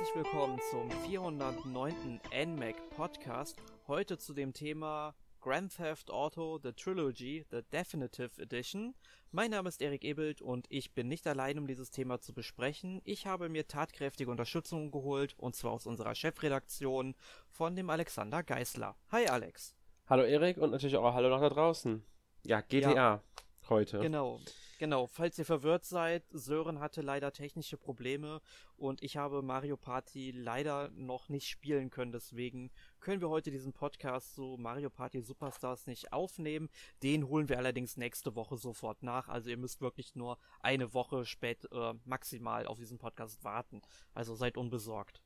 herzlich willkommen zum 409. NMAC Podcast. Heute zu dem Thema Grand Theft Auto The Trilogy, The Definitive Edition. Mein Name ist Erik Ebelt und ich bin nicht allein, um dieses Thema zu besprechen. Ich habe mir tatkräftige Unterstützung geholt und zwar aus unserer Chefredaktion von dem Alexander Geisler. Hi Alex. Hallo Erik und natürlich auch Hallo nach da draußen. Ja, GTA ja, heute. Genau. Genau, falls ihr verwirrt seid, Sören hatte leider technische Probleme und ich habe Mario Party leider noch nicht spielen können. Deswegen können wir heute diesen Podcast zu Mario Party Superstars nicht aufnehmen. Den holen wir allerdings nächste Woche sofort nach. Also ihr müsst wirklich nur eine Woche spät äh, maximal auf diesen Podcast warten. Also seid unbesorgt.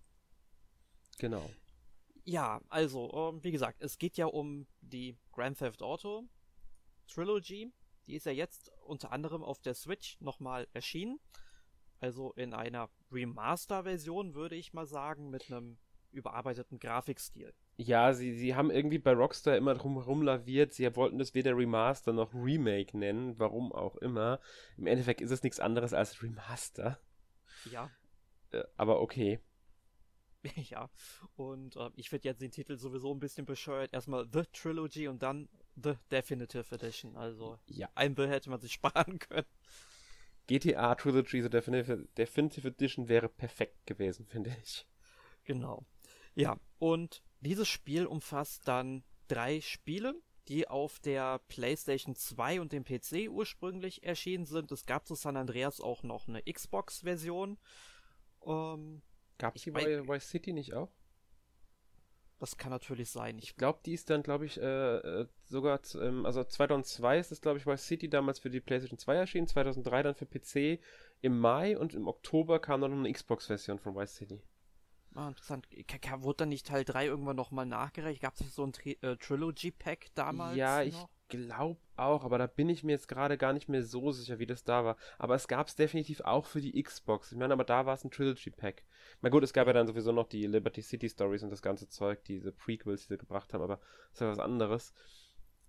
Genau. Ja, also, äh, wie gesagt, es geht ja um die Grand Theft Auto Trilogy die ist ja jetzt unter anderem auf der Switch nochmal erschienen. Also in einer Remaster-Version, würde ich mal sagen, mit einem überarbeiteten Grafikstil. Ja, sie, sie haben irgendwie bei Rockstar immer drum laviert. Sie wollten das weder Remaster noch Remake nennen, warum auch immer. Im Endeffekt ist es nichts anderes als Remaster. Ja. Äh, aber okay. ja, und äh, ich finde jetzt den Titel sowieso ein bisschen bescheuert. Erstmal The Trilogy und dann The Definitive Edition. Also ja. ein Bill hätte man sich sparen können. GTA Trilogy The Definitive, Definitive Edition wäre perfekt gewesen, finde ich. Genau. Ja, und dieses Spiel umfasst dann drei Spiele, die auf der PlayStation 2 und dem PC ursprünglich erschienen sind. Es gab zu San Andreas auch noch eine Xbox-Version. Ähm, Gab es die bei Vice City nicht auch? Das kann natürlich sein. Ich glaube, die ist dann, glaube ich, äh, äh sogar, ähm, also 2002 ist das, glaube ich, Vice City damals für die PlayStation 2 erschienen, 2003 dann für PC im Mai und im Oktober kam dann noch eine Xbox-Version von Vice City. Ah, interessant. Wurde dann nicht Teil 3 irgendwann nochmal nachgereicht? Gab es nicht so ein Tri äh, Trilogy-Pack damals? Ja, ich glaube auch, aber da bin ich mir jetzt gerade gar nicht mehr so sicher, wie das da war. Aber es gab es definitiv auch für die Xbox. Ich meine, aber da war es ein Trilogy-Pack. Na gut, es gab ja dann sowieso noch die Liberty City Stories und das ganze Zeug, diese Prequels, die sie gebracht haben, aber das ist ja was anderes.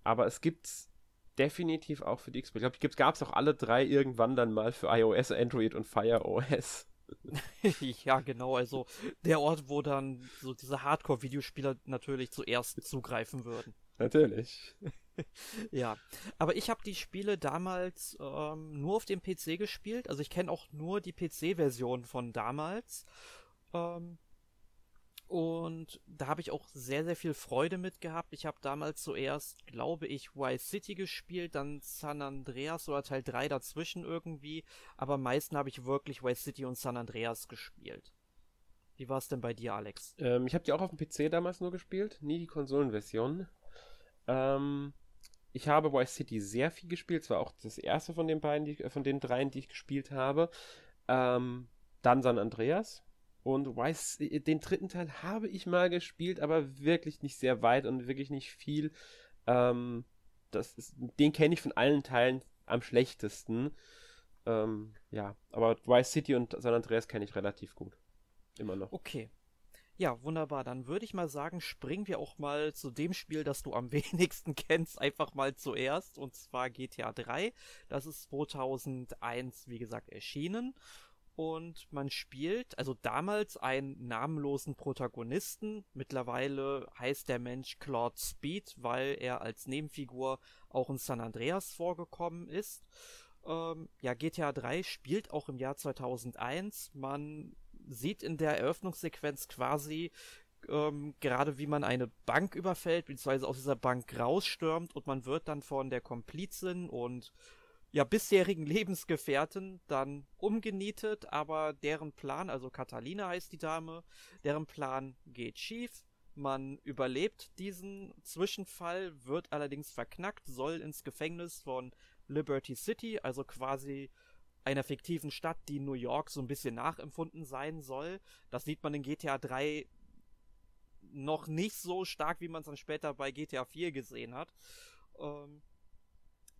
Aber es gibt's definitiv auch für die Xbox. Ich glaube, gab es auch alle drei irgendwann dann mal für iOS, Android und Fire OS. ja, genau, also der Ort, wo dann so diese Hardcore-Videospieler natürlich zuerst zugreifen würden. Natürlich. ja, aber ich habe die Spiele damals ähm, nur auf dem PC gespielt, also ich kenne auch nur die PC-Version von damals. Ähm, und da habe ich auch sehr, sehr viel Freude mit gehabt. Ich habe damals zuerst, glaube ich, Vice City gespielt, dann San Andreas oder Teil 3 dazwischen irgendwie. Aber am meisten habe ich wirklich Vice City und San Andreas gespielt. Wie war es denn bei dir, Alex? Ähm, ich habe die auch auf dem PC damals nur gespielt, nie die Konsolenversion. Ähm, ich habe Vice City sehr viel gespielt. Es war auch das erste von den beiden, die, von den dreien, die ich gespielt habe. Ähm, dann San Andreas und weiß, den dritten Teil habe ich mal gespielt, aber wirklich nicht sehr weit und wirklich nicht viel. Ähm, das ist, den kenne ich von allen Teilen am schlechtesten. Ähm, ja, aber Vice City und San Andreas kenne ich relativ gut. Immer noch. Okay. Ja, wunderbar. Dann würde ich mal sagen, springen wir auch mal zu dem Spiel, das du am wenigsten kennst, einfach mal zuerst. Und zwar GTA 3. Das ist 2001, wie gesagt, erschienen und man spielt, also damals einen namenlosen Protagonisten. Mittlerweile heißt der Mensch Claude Speed, weil er als Nebenfigur auch in San Andreas vorgekommen ist. Ähm, ja, GTA 3 spielt auch im Jahr 2001. Man sieht in der Eröffnungssequenz quasi ähm, gerade wie man eine Bank überfällt, beziehungsweise aus dieser Bank rausstürmt und man wird dann von der Komplizin und ja, bisherigen Lebensgefährten dann umgenietet, aber deren Plan, also Catalina heißt die Dame, deren Plan geht schief. Man überlebt diesen Zwischenfall, wird allerdings verknackt, soll ins Gefängnis von Liberty City, also quasi einer fiktiven Stadt, die New York so ein bisschen nachempfunden sein soll. Das sieht man in GTA 3 noch nicht so stark, wie man es dann später bei GTA 4 gesehen hat. Ähm,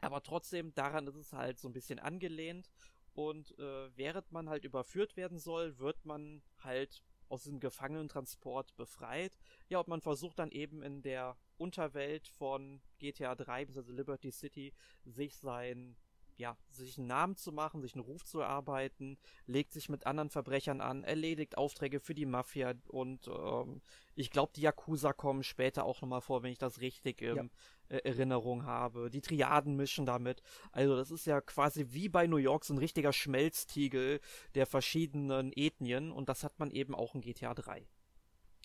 aber trotzdem, daran ist es halt so ein bisschen angelehnt. Und äh, während man halt überführt werden soll, wird man halt aus diesem Gefangenentransport befreit. Ja, und man versucht dann eben in der Unterwelt von GTA 3 bzw. Liberty City sich sein ja, sich einen Namen zu machen, sich einen Ruf zu erarbeiten, legt sich mit anderen Verbrechern an, erledigt Aufträge für die Mafia und ähm, ich glaube, die Yakuza kommen später auch nochmal vor, wenn ich das richtig in ja. äh, Erinnerung habe. Die Triaden mischen damit. Also das ist ja quasi wie bei New York so ein richtiger Schmelztiegel der verschiedenen Ethnien und das hat man eben auch in GTA 3.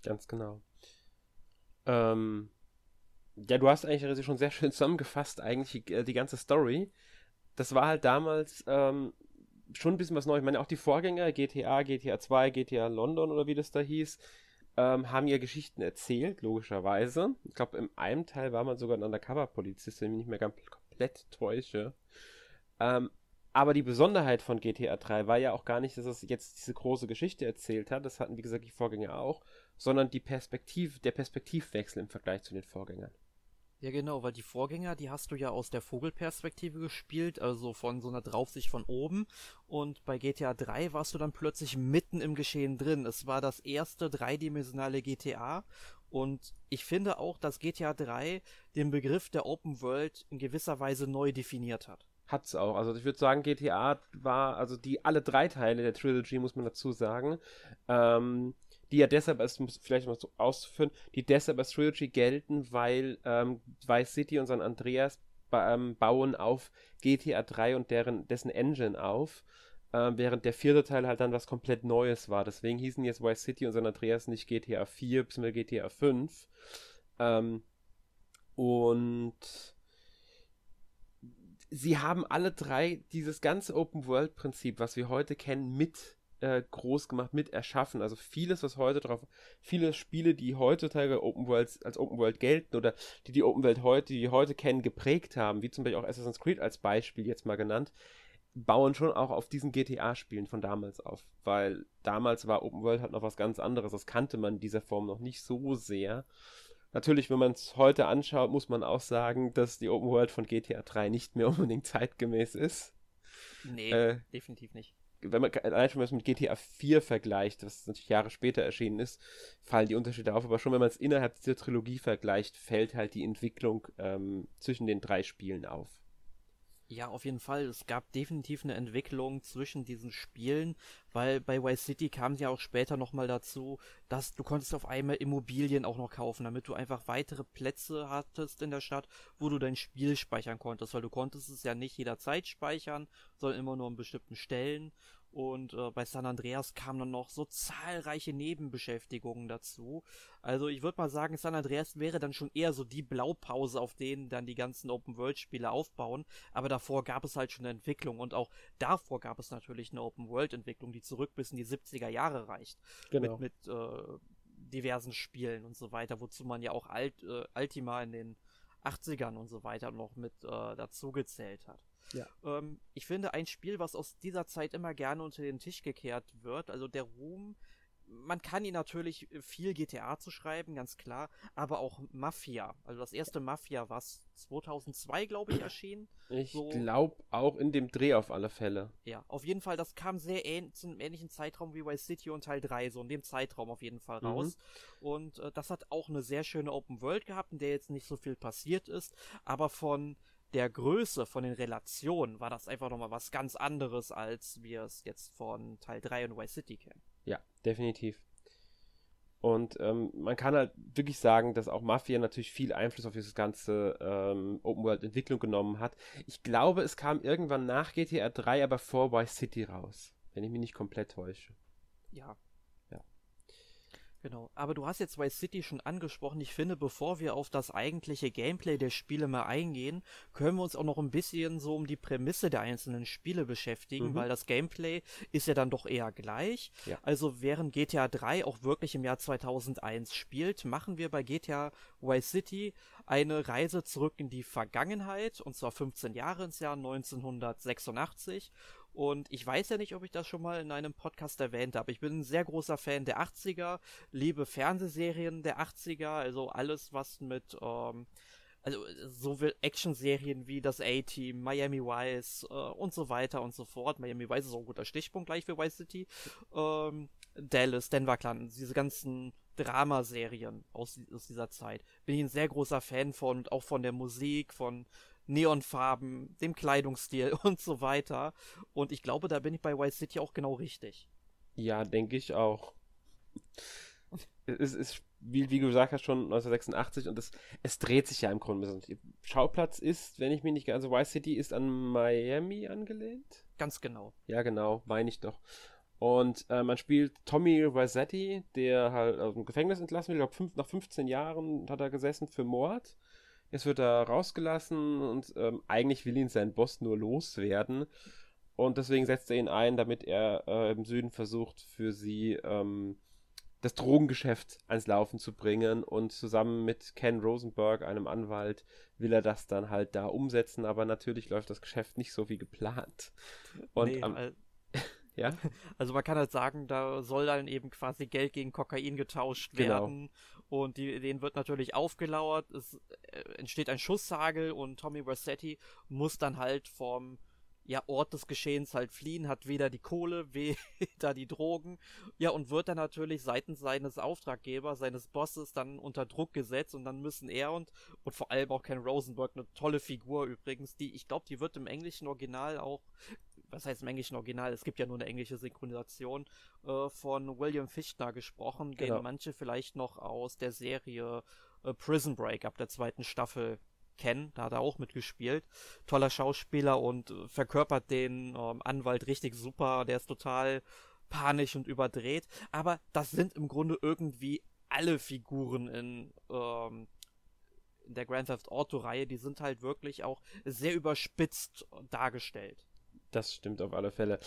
Ganz genau. Ähm, ja, du hast eigentlich schon sehr schön zusammengefasst, eigentlich die, äh, die ganze Story. Das war halt damals ähm, schon ein bisschen was Neues. Ich meine, auch die Vorgänger, GTA, GTA 2, GTA London oder wie das da hieß, ähm, haben ja Geschichten erzählt, logischerweise. Ich glaube, in einem Teil war man sogar ein Undercover-Polizist, wenn ich mich nicht mehr ganz komplett täusche. Ähm, aber die Besonderheit von GTA 3 war ja auch gar nicht, dass es jetzt diese große Geschichte erzählt hat, das hatten wie gesagt die Vorgänger auch, sondern die Perspektiv, der Perspektivwechsel im Vergleich zu den Vorgängern. Ja, genau, weil die Vorgänger, die hast du ja aus der Vogelperspektive gespielt, also von so einer Draufsicht von oben. Und bei GTA 3 warst du dann plötzlich mitten im Geschehen drin. Es war das erste dreidimensionale GTA. Und ich finde auch, dass GTA 3 den Begriff der Open World in gewisser Weise neu definiert hat. Hat's auch. Also ich würde sagen, GTA war, also die alle drei Teile der Trilogy, muss man dazu sagen, ähm, die ja deshalb als, vielleicht mal so auszuführen, die deshalb als Trilogy gelten, weil ähm, Vice City und San Andreas ähm, bauen auf GTA 3 und deren, dessen Engine auf, äh, während der vierte Teil halt dann was komplett Neues war. Deswegen hießen jetzt Vice City und San Andreas nicht GTA 4 bzw. GTA 5. Ähm, und sie haben alle drei dieses ganze Open-World-Prinzip, was wir heute kennen, mit äh, groß gemacht, mit erschaffen. Also vieles, was heute drauf, viele Spiele, die heutzutage Open Worlds, als Open World gelten oder die die Open World heute, die wir heute kennen, geprägt haben, wie zum Beispiel auch Assassin's Creed als Beispiel jetzt mal genannt, bauen schon auch auf diesen GTA-Spielen von damals auf, weil damals war Open World halt noch was ganz anderes. Das kannte man in dieser Form noch nicht so sehr. Natürlich, wenn man es heute anschaut, muss man auch sagen, dass die Open World von GTA 3 nicht mehr unbedingt zeitgemäß ist. Nee, äh, definitiv nicht wenn man allein schon was mit GTA 4 vergleicht, was natürlich Jahre später erschienen ist, fallen die Unterschiede auf. Aber schon wenn man es innerhalb dieser Trilogie vergleicht, fällt halt die Entwicklung ähm, zwischen den drei Spielen auf. Ja, auf jeden Fall. Es gab definitiv eine Entwicklung zwischen diesen Spielen, weil bei Vice City kam ja auch später nochmal dazu, dass du konntest auf einmal Immobilien auch noch kaufen, damit du einfach weitere Plätze hattest in der Stadt, wo du dein Spiel speichern konntest, weil du konntest es ja nicht jederzeit speichern, sondern immer nur an bestimmten Stellen und äh, bei San Andreas kamen dann noch so zahlreiche Nebenbeschäftigungen dazu. Also ich würde mal sagen, San Andreas wäre dann schon eher so die Blaupause, auf denen dann die ganzen Open-World-Spiele aufbauen. Aber davor gab es halt schon eine Entwicklung und auch davor gab es natürlich eine Open-World-Entwicklung, die zurück bis in die 70er Jahre reicht. Genau. Mit, mit äh, diversen Spielen und so weiter, wozu man ja auch Alt, äh, Ultima in den 80ern und so weiter noch mit äh, dazu gezählt hat. Ja. Ähm, ich finde ein Spiel, was aus dieser Zeit immer gerne unter den Tisch gekehrt wird, also der Ruhm, man kann ihn natürlich viel GTA zu schreiben, ganz klar, aber auch Mafia. Also das erste Mafia war 2002, glaube ich, erschienen. Ich so. glaube auch in dem Dreh auf alle Fälle. Ja, auf jeden Fall, das kam sehr ähn zum ähnlichen Zeitraum wie Vice City und Teil 3, so in dem Zeitraum auf jeden Fall raus. Mhm. Und äh, das hat auch eine sehr schöne Open World gehabt, in der jetzt nicht so viel passiert ist, aber von der Größe, von den Relationen war das einfach nochmal was ganz anderes, als wir es jetzt von Teil 3 und Vice City kennen. Ja, definitiv. Und ähm, man kann halt wirklich sagen, dass auch Mafia natürlich viel Einfluss auf dieses ganze ähm, Open-World-Entwicklung genommen hat. Ich glaube, es kam irgendwann nach GTA 3, aber vor Vice City raus. Wenn ich mich nicht komplett täusche. Ja, Genau, aber du hast jetzt Vice City schon angesprochen. Ich finde, bevor wir auf das eigentliche Gameplay der Spiele mal eingehen, können wir uns auch noch ein bisschen so um die Prämisse der einzelnen Spiele beschäftigen, mhm. weil das Gameplay ist ja dann doch eher gleich. Ja. Also während GTA 3 auch wirklich im Jahr 2001 spielt, machen wir bei GTA Vice City eine Reise zurück in die Vergangenheit, und zwar 15 Jahre ins Jahr 1986 und ich weiß ja nicht, ob ich das schon mal in einem Podcast erwähnt habe. Ich bin ein sehr großer Fan der 80er, liebe Fernsehserien der 80er, also alles, was mit, ähm, also sowohl Actionserien wie das A-Team, Miami Vice äh, und so weiter und so fort. Miami Vice ist auch ein guter Stichpunkt gleich für Vice City. Ähm, Dallas, Denver Clan, diese ganzen Dramaserien aus, aus dieser Zeit. Bin ich ein sehr großer Fan von, auch von der Musik, von Neonfarben, dem Kleidungsstil und so weiter. Und ich glaube, da bin ich bei Vice City auch genau richtig. Ja, denke ich auch. es ist, wie, wie du gesagt hast, schon 1986 und es, es dreht sich ja im Grunde. Schauplatz ist, wenn ich mich nicht also Vice City ist an Miami angelehnt. Ganz genau. Ja, genau, meine ich doch. Und äh, man spielt Tommy Rossetti, der halt aus dem Gefängnis entlassen wird. Ich glaube, nach 15 Jahren hat er gesessen für Mord. Jetzt wird er rausgelassen und ähm, eigentlich will ihn sein Boss nur loswerden. Und deswegen setzt er ihn ein, damit er äh, im Süden versucht, für sie ähm, das Drogengeschäft ans Laufen zu bringen. Und zusammen mit Ken Rosenberg, einem Anwalt, will er das dann halt da umsetzen. Aber natürlich läuft das Geschäft nicht so wie geplant. Und nee, am, ja. Also man kann halt sagen, da soll dann eben quasi Geld gegen Kokain getauscht genau. werden. Und die, denen wird natürlich aufgelauert. Es äh, entsteht ein Schusshagel und Tommy Rossetti muss dann halt vom ja, Ort des Geschehens halt fliehen, hat weder die Kohle, weder die Drogen. Ja, und wird dann natürlich seitens seines Auftraggebers, seines Bosses dann unter Druck gesetzt und dann müssen er und, und vor allem auch Ken Rosenberg, eine tolle Figur übrigens, die, ich glaube, die wird im englischen Original auch was heißt im englischen Original? Es gibt ja nur eine englische Synchronisation äh, von William Fichtner gesprochen, genau. den manche vielleicht noch aus der Serie äh, Prison Break ab der zweiten Staffel kennen. Da hat er auch mitgespielt. Toller Schauspieler und äh, verkörpert den ähm, Anwalt richtig super. Der ist total panisch und überdreht. Aber das sind im Grunde irgendwie alle Figuren in ähm, in der Grand Theft Auto Reihe, die sind halt wirklich auch sehr überspitzt dargestellt. Das stimmt auf alle Fälle.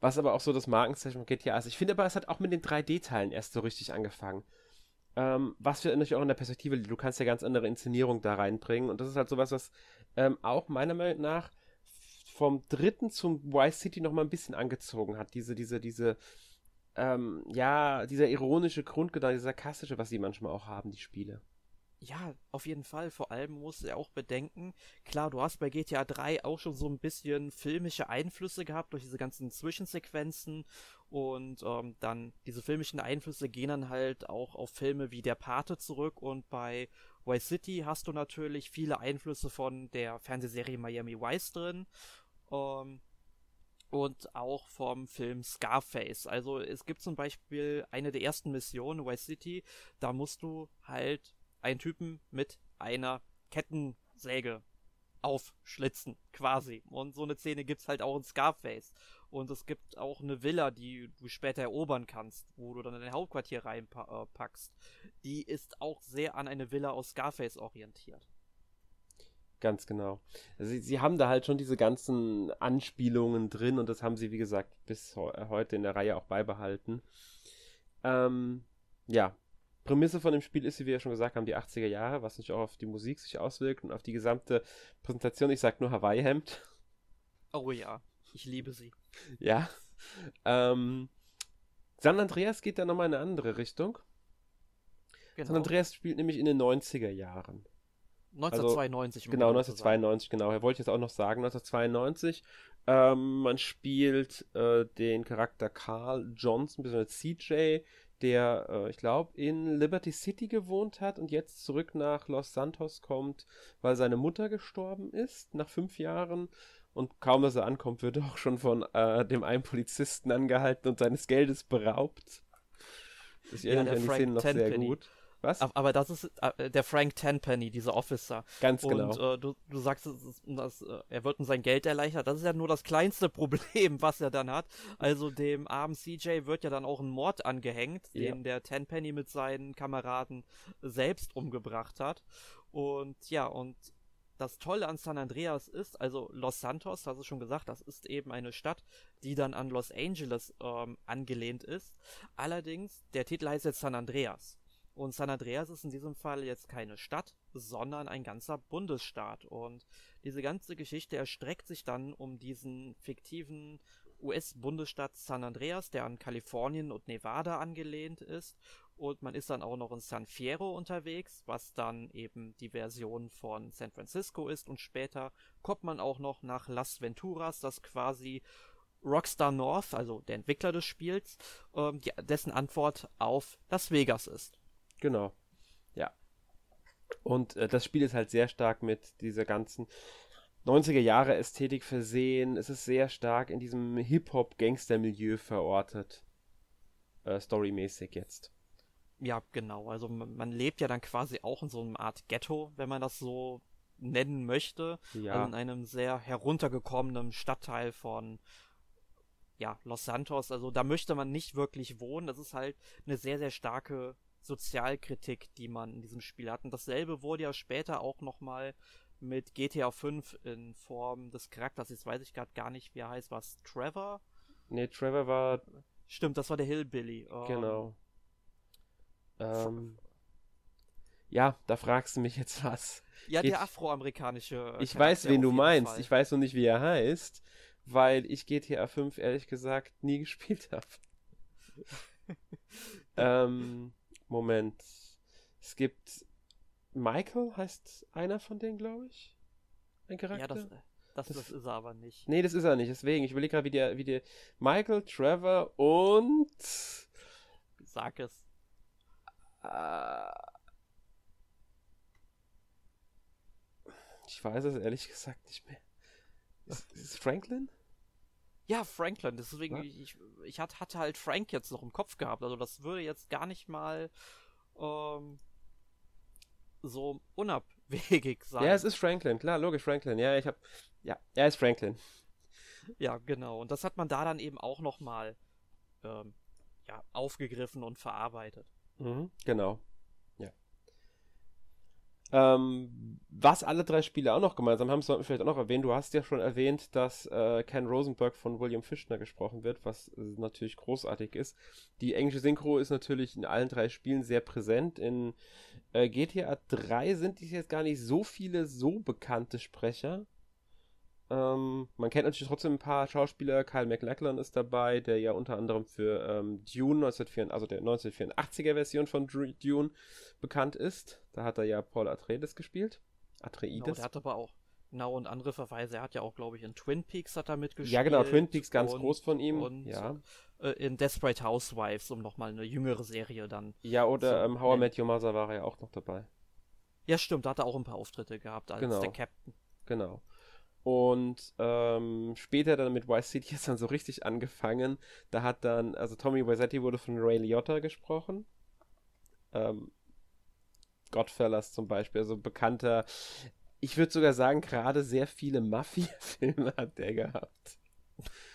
Was aber auch so das Markenzeichen von GTA ist. Ich finde aber, es hat auch mit den 3D-Teilen erst so richtig angefangen. Ähm, was wir natürlich auch in der Perspektive, du kannst ja ganz andere Inszenierung da reinbringen. Und das ist halt sowas, was ähm, auch meiner Meinung nach vom dritten zum Vice City nochmal ein bisschen angezogen hat. Diese, diese, diese, ähm, ja, dieser ironische Grundgedanke, dieser sarkastische, was sie manchmal auch haben, die Spiele. Ja, auf jeden Fall. Vor allem musst du ja auch bedenken, klar, du hast bei GTA 3 auch schon so ein bisschen filmische Einflüsse gehabt durch diese ganzen Zwischensequenzen und ähm, dann diese filmischen Einflüsse gehen dann halt auch auf Filme wie Der Pate zurück und bei Vice City hast du natürlich viele Einflüsse von der Fernsehserie Miami Vice drin. Ähm, und auch vom Film Scarface. Also es gibt zum Beispiel eine der ersten Missionen, Vice City, da musst du halt einen Typen mit einer Kettensäge aufschlitzen, quasi. Und so eine Szene gibt's halt auch in Scarface. Und es gibt auch eine Villa, die du später erobern kannst, wo du dann dein Hauptquartier reinpackst. Die ist auch sehr an eine Villa aus Scarface orientiert. Ganz genau. Sie, sie, haben da halt schon diese ganzen Anspielungen drin und das haben sie, wie gesagt, bis heute in der Reihe auch beibehalten. Ähm, ja, Prämisse von dem Spiel ist, wie wir ja schon gesagt haben, die 80er Jahre, was natürlich auch auf die Musik sich auswirkt und auf die gesamte Präsentation. Ich sag nur Hawaii-Hemd. Oh ja, ich liebe sie. Ja. Ähm, San Andreas geht da nochmal in eine andere Richtung. Genau. San Andreas spielt nämlich in den 90er Jahren. 1992. Also, genau, 1992, genau. Er wollte jetzt auch noch sagen, 1992. Ähm, man spielt äh, den Charakter Carl Johnson, bzw. CJ, der, äh, ich glaube, in Liberty City gewohnt hat und jetzt zurück nach Los Santos kommt, weil seine Mutter gestorben ist, nach fünf Jahren. Und kaum, dass er ankommt, wird er auch schon von äh, dem einen Polizisten angehalten und seines Geldes beraubt. Ich erinnere mich an die Szene noch sehr gut. Was? Aber das ist äh, der Frank Tenpenny, dieser Officer. Ganz genau. Und äh, du, du sagst, dass, äh, er wird ihm sein Geld erleichtert. Das ist ja nur das kleinste Problem, was er dann hat. Also dem armen CJ wird ja dann auch ein Mord angehängt, ja. den der Tenpenny mit seinen Kameraden selbst umgebracht hat. Und ja, und das Tolle an San Andreas ist, also Los Santos, das ist schon gesagt, das ist eben eine Stadt, die dann an Los Angeles ähm, angelehnt ist. Allerdings, der Titel heißt jetzt San Andreas. Und San Andreas ist in diesem Fall jetzt keine Stadt, sondern ein ganzer Bundesstaat. Und diese ganze Geschichte erstreckt sich dann um diesen fiktiven US-Bundesstaat San Andreas, der an Kalifornien und Nevada angelehnt ist. Und man ist dann auch noch in San Fierro unterwegs, was dann eben die Version von San Francisco ist. Und später kommt man auch noch nach Las Venturas, das quasi Rockstar North, also der Entwickler des Spiels, ähm, die, dessen Antwort auf Las Vegas ist. Genau. Ja. Und äh, das Spiel ist halt sehr stark mit dieser ganzen 90er Jahre Ästhetik versehen. Es ist sehr stark in diesem Hip-Hop-Gangster-Milieu verortet. Äh, storymäßig jetzt. Ja, genau. Also man lebt ja dann quasi auch in so einer Art Ghetto, wenn man das so nennen möchte. Ja. Also in einem sehr heruntergekommenen Stadtteil von ja, Los Santos. Also da möchte man nicht wirklich wohnen. Das ist halt eine sehr, sehr starke Sozialkritik, die man in diesem Spiel hat. Und dasselbe wurde ja später auch nochmal mit GTA 5 in Form des Charakters. Jetzt weiß ich gerade gar nicht, wie er heißt. Was? Trevor? Nee, Trevor war. Stimmt, das war der Hillbilly. Ähm, genau. Ähm, ja, da fragst du mich jetzt was. Ja, Geht, der afroamerikanische. Ich weiß, wen du meinst. Fall. Ich weiß noch nicht, wie er heißt, weil ich GTA 5 ehrlich gesagt nie gespielt habe. ähm, Moment. Es gibt Michael heißt einer von denen, glaube ich. Ein Charakter. Ja, das, das, das, das, ist er aber nicht. Nee, das ist er nicht. Deswegen, ich überlege gerade, wie der, wie der Michael, Trevor und. Sag es. Äh, ich weiß es ehrlich gesagt nicht mehr. Ist, ist es Franklin? Ja, Franklin. Deswegen, Was? ich, ich hatte halt Frank jetzt noch im Kopf gehabt. Also das würde jetzt gar nicht mal ähm, so unabwegig sein. Ja, es ist Franklin, klar, logisch, Franklin. Ja, ich hab. Ja, er ist Franklin. Ja, genau. Und das hat man da dann eben auch nochmal ähm, ja, aufgegriffen und verarbeitet. Mhm, genau. Ähm, was alle drei Spiele auch noch gemeinsam haben, sollten wir vielleicht auch noch erwähnen. Du hast ja schon erwähnt, dass äh, Ken Rosenberg von William Fischner gesprochen wird, was äh, natürlich großartig ist. Die englische Synchro ist natürlich in allen drei Spielen sehr präsent. In äh, GTA 3 sind dies jetzt gar nicht so viele so bekannte Sprecher. Ähm, man kennt natürlich trotzdem ein paar Schauspieler. Kyle MacLachlan ist dabei, der ja unter anderem für ähm, Dune 1984, also der 1984er Version von Dune bekannt ist. Da hat er ja Paul Atreides gespielt. Atreides. Genau, der hat aber auch genau und andere Verweise. Er hat ja auch, glaube ich, in Twin Peaks hat er mitgespielt. Ja, genau, Twin Peaks ganz und, groß von ihm. Und ja. Äh, in Desperate Housewives, um nochmal eine jüngere Serie dann. Ja, oder ähm, How I Met Your Mother war er ja auch noch dabei. Ja, stimmt, da hat er auch ein paar Auftritte gehabt als genau. der Captain. Genau. Und ähm, später dann mit Vice City ist dann so richtig angefangen. Da hat dann, also Tommy Wisetti wurde von Ray Liotta gesprochen. Ähm, Godfellas zum Beispiel, also bekannter, ich würde sogar sagen, gerade sehr viele Mafia-Filme hat der gehabt.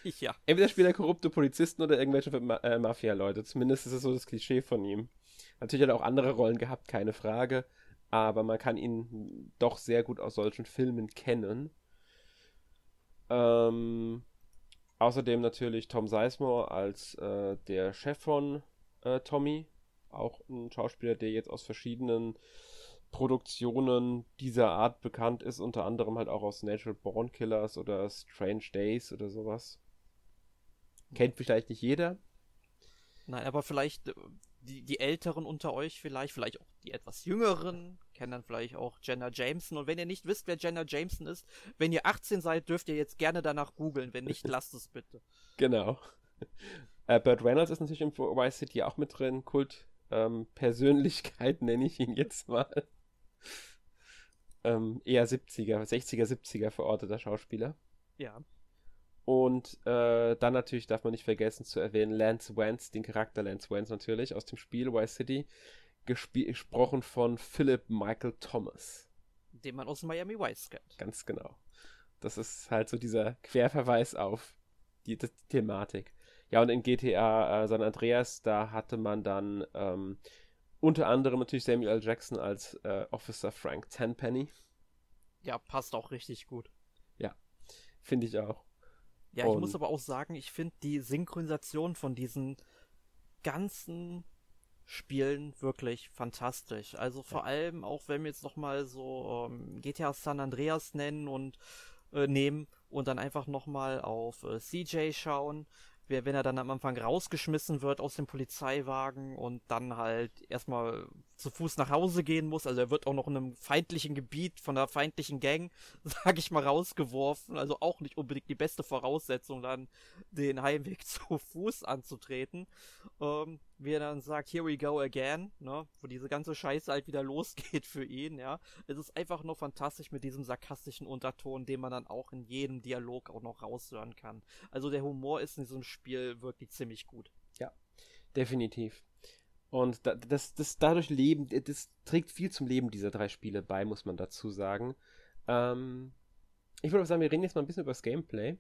Ja. Entweder spielt er korrupte Polizisten oder irgendwelche äh, Mafia-Leute. Zumindest ist es so das Klischee von ihm. Natürlich hat er auch andere Rollen gehabt, keine Frage. Aber man kann ihn doch sehr gut aus solchen Filmen kennen. Ähm, außerdem natürlich Tom Sizemore als äh, der Chef von äh, Tommy. Auch ein Schauspieler, der jetzt aus verschiedenen Produktionen dieser Art bekannt ist, unter anderem halt auch aus Natural Born Killers oder Strange Days oder sowas. Kennt vielleicht nicht jeder. Nein, aber vielleicht äh, die, die Älteren unter euch vielleicht, vielleicht auch die etwas Jüngeren, kennen dann vielleicht auch Jenna Jameson. Und wenn ihr nicht wisst, wer Jenna Jameson ist, wenn ihr 18 seid, dürft ihr jetzt gerne danach googeln. Wenn nicht, lasst es bitte. Genau. Äh, Burt Reynolds ist natürlich im Vice City auch mit drin. Kult ähm, Persönlichkeit nenne ich ihn jetzt mal. Ähm, eher 70er, 60er, 70er verorteter Schauspieler. Ja. Und äh, dann natürlich darf man nicht vergessen zu erwähnen Lance Wentz, den Charakter Lance Wentz natürlich aus dem Spiel Vice City, gesprochen von Philip Michael Thomas. Den man aus Miami Vice kennt. Ganz genau. Das ist halt so dieser Querverweis auf die, die Thematik. Ja, und in GTA äh, San Andreas, da hatte man dann ähm, unter anderem natürlich Samuel L. Jackson als äh, Officer Frank Tenpenny. Ja, passt auch richtig gut. Ja, finde ich auch. Ja, und ich muss aber auch sagen, ich finde die Synchronisation von diesen ganzen Spielen wirklich fantastisch. Also vor ja. allem auch, wenn wir jetzt nochmal so ähm, GTA San Andreas nennen und äh, nehmen und dann einfach nochmal auf äh, CJ schauen. Wenn er dann am Anfang rausgeschmissen wird aus dem Polizeiwagen und dann halt erstmal zu Fuß nach Hause gehen muss. Also er wird auch noch in einem feindlichen Gebiet von der feindlichen Gang, sag ich mal, rausgeworfen. Also auch nicht unbedingt die beste Voraussetzung, dann den Heimweg zu Fuß anzutreten. Ähm, wie er dann sagt, here we go again, ne, wo diese ganze Scheiße halt wieder losgeht für ihn, ja. Es ist einfach nur fantastisch mit diesem sarkastischen Unterton, den man dann auch in jedem Dialog auch noch raushören kann. Also der Humor ist in diesem Spiel wirklich ziemlich gut. Ja, definitiv. Und das, das dadurch leben, das trägt viel zum Leben dieser drei Spiele bei, muss man dazu sagen. Ähm, ich würde auch sagen, wir reden jetzt mal ein bisschen über das Gameplay.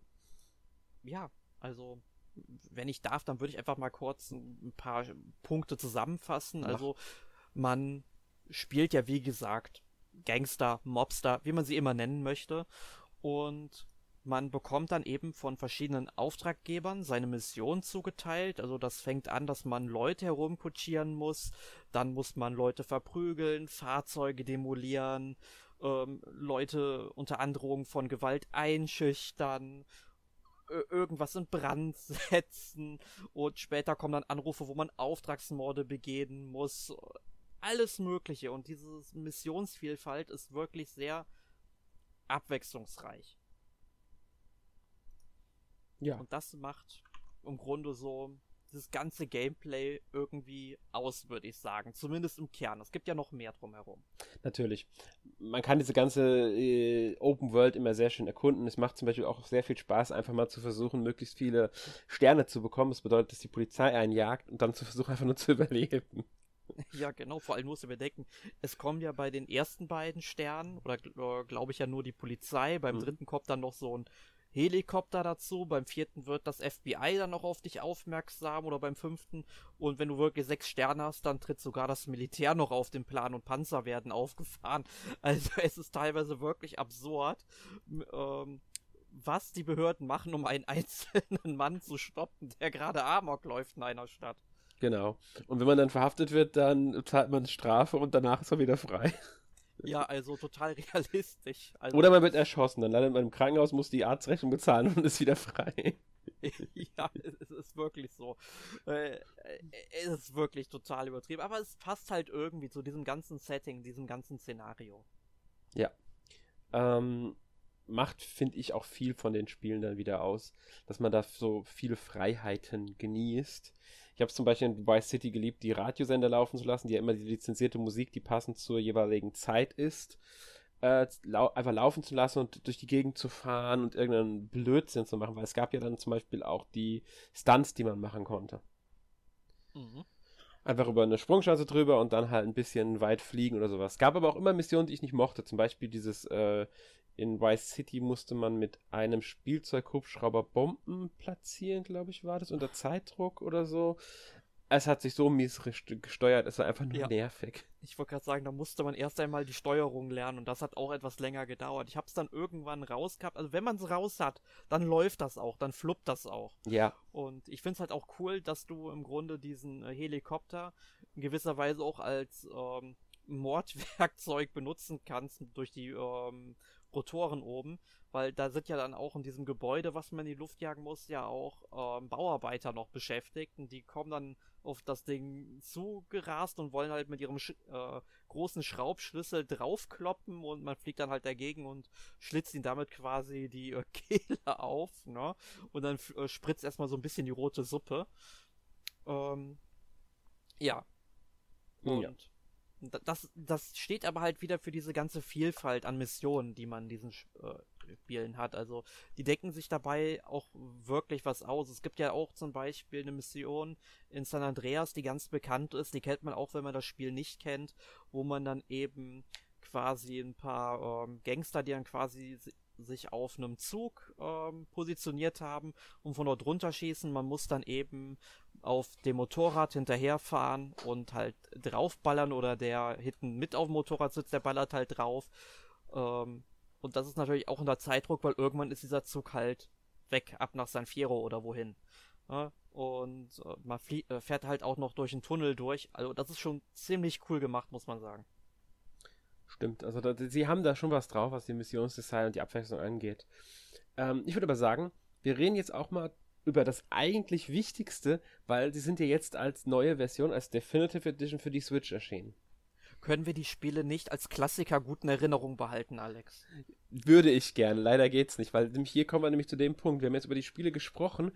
Ja, also wenn ich darf, dann würde ich einfach mal kurz ein paar Punkte zusammenfassen. Mach. Also man spielt ja, wie gesagt, Gangster, Mobster, wie man sie immer nennen möchte. Und man bekommt dann eben von verschiedenen Auftraggebern seine Mission zugeteilt. Also das fängt an, dass man Leute herumkutschieren muss, dann muss man Leute verprügeln, Fahrzeuge demolieren, ähm, Leute unter Androhung von Gewalt einschüchtern irgendwas in Brand setzen und später kommen dann Anrufe, wo man Auftragsmorde begehen muss. Alles Mögliche und diese Missionsvielfalt ist wirklich sehr abwechslungsreich. Ja. Und das macht im Grunde so dieses ganze Gameplay irgendwie aus, würde ich sagen. Zumindest im Kern. Es gibt ja noch mehr drumherum. Natürlich. Man kann diese ganze äh, Open World immer sehr schön erkunden. Es macht zum Beispiel auch sehr viel Spaß, einfach mal zu versuchen, möglichst viele Sterne zu bekommen. Das bedeutet, dass die Polizei einjagt und dann zu versuchen, einfach nur zu überleben. Ja, genau, vor allem musst du bedenken, es kommen ja bei den ersten beiden Sternen, oder glaube ich ja nur die Polizei, beim mhm. dritten kommt dann noch so ein Helikopter dazu, beim vierten wird das FBI dann noch auf dich aufmerksam oder beim fünften und wenn du wirklich sechs Sterne hast, dann tritt sogar das Militär noch auf den Plan und Panzer werden aufgefahren. Also es ist teilweise wirklich absurd, ähm, was die Behörden machen, um einen einzelnen Mann zu stoppen, der gerade Amok läuft in einer Stadt. Genau. Und wenn man dann verhaftet wird, dann zahlt man Strafe und danach ist er wieder frei. Ja, also total realistisch. Also Oder man wird erschossen, dann landet man im Krankenhaus, muss die Arztrechnung bezahlen und ist wieder frei. ja, es ist wirklich so. Äh, es ist wirklich total übertrieben, aber es passt halt irgendwie zu diesem ganzen Setting, diesem ganzen Szenario. Ja. Ähm, macht, finde ich, auch viel von den Spielen dann wieder aus, dass man da so viele Freiheiten genießt. Ich habe zum Beispiel in Vice City geliebt, die Radiosender laufen zu lassen, die ja immer die lizenzierte Musik, die passend zur jeweiligen Zeit ist, äh, lau einfach laufen zu lassen und durch die Gegend zu fahren und irgendeinen Blödsinn zu machen, weil es gab ja dann zum Beispiel auch die Stunts, die man machen konnte. Mhm. Einfach über eine Sprungschanze drüber und dann halt ein bisschen weit fliegen oder sowas. Es gab aber auch immer Missionen, die ich nicht mochte. Zum Beispiel dieses äh, in Vice City musste man mit einem Spielzeughubschrauber Bomben platzieren, glaube ich, war das, unter Zeitdruck oder so. Es hat sich so mies gesteuert, es war einfach nur ja. nervig. Ich wollte gerade sagen, da musste man erst einmal die Steuerung lernen und das hat auch etwas länger gedauert. Ich habe es dann irgendwann rausgehabt. Also wenn man es raus hat, dann läuft das auch, dann fluppt das auch. Ja. Und ich finde es halt auch cool, dass du im Grunde diesen äh, Helikopter in gewisser Weise auch als ähm, Mordwerkzeug benutzen kannst durch die ähm, Rotoren oben, weil da sind ja dann auch in diesem Gebäude, was man in die Luft jagen muss, ja auch ähm, Bauarbeiter noch beschäftigt und die kommen dann auf das Ding zugerast und wollen halt mit ihrem Sch äh, großen Schraubschlüssel draufkloppen und man fliegt dann halt dagegen und schlitzt ihn damit quasi die äh, Kehle auf, ne? Und dann äh, spritzt erstmal so ein bisschen die rote Suppe. Ähm, ja. Und ja. Das, das steht aber halt wieder für diese ganze Vielfalt an Missionen, die man in diesen äh, Spielen hat. Also die decken sich dabei auch wirklich was aus. Es gibt ja auch zum Beispiel eine Mission in San Andreas, die ganz bekannt ist. Die kennt man auch, wenn man das Spiel nicht kennt, wo man dann eben quasi ein paar ähm, Gangster, die dann quasi sich auf einem Zug ähm, positioniert haben und von dort runterschießen. Man muss dann eben auf dem Motorrad hinterherfahren und halt draufballern oder der hinten mit auf dem Motorrad sitzt, der ballert halt drauf. Ähm, und das ist natürlich auch unter Zeitdruck, weil irgendwann ist dieser Zug halt weg, ab nach San Fierro oder wohin. Ja, und äh, man äh, fährt halt auch noch durch einen Tunnel durch. Also das ist schon ziemlich cool gemacht, muss man sagen. Stimmt, also da, sie haben da schon was drauf, was die Missionsdesign und die Abwechslung angeht. Ähm, ich würde aber sagen, wir reden jetzt auch mal über das eigentlich Wichtigste, weil sie sind ja jetzt als neue Version, als Definitive Edition für die Switch erschienen. Können wir die Spiele nicht als Klassiker gut in Erinnerung behalten, Alex? Würde ich gerne. Leider geht's nicht, weil hier kommen wir nämlich zu dem Punkt. Wir haben jetzt über die Spiele gesprochen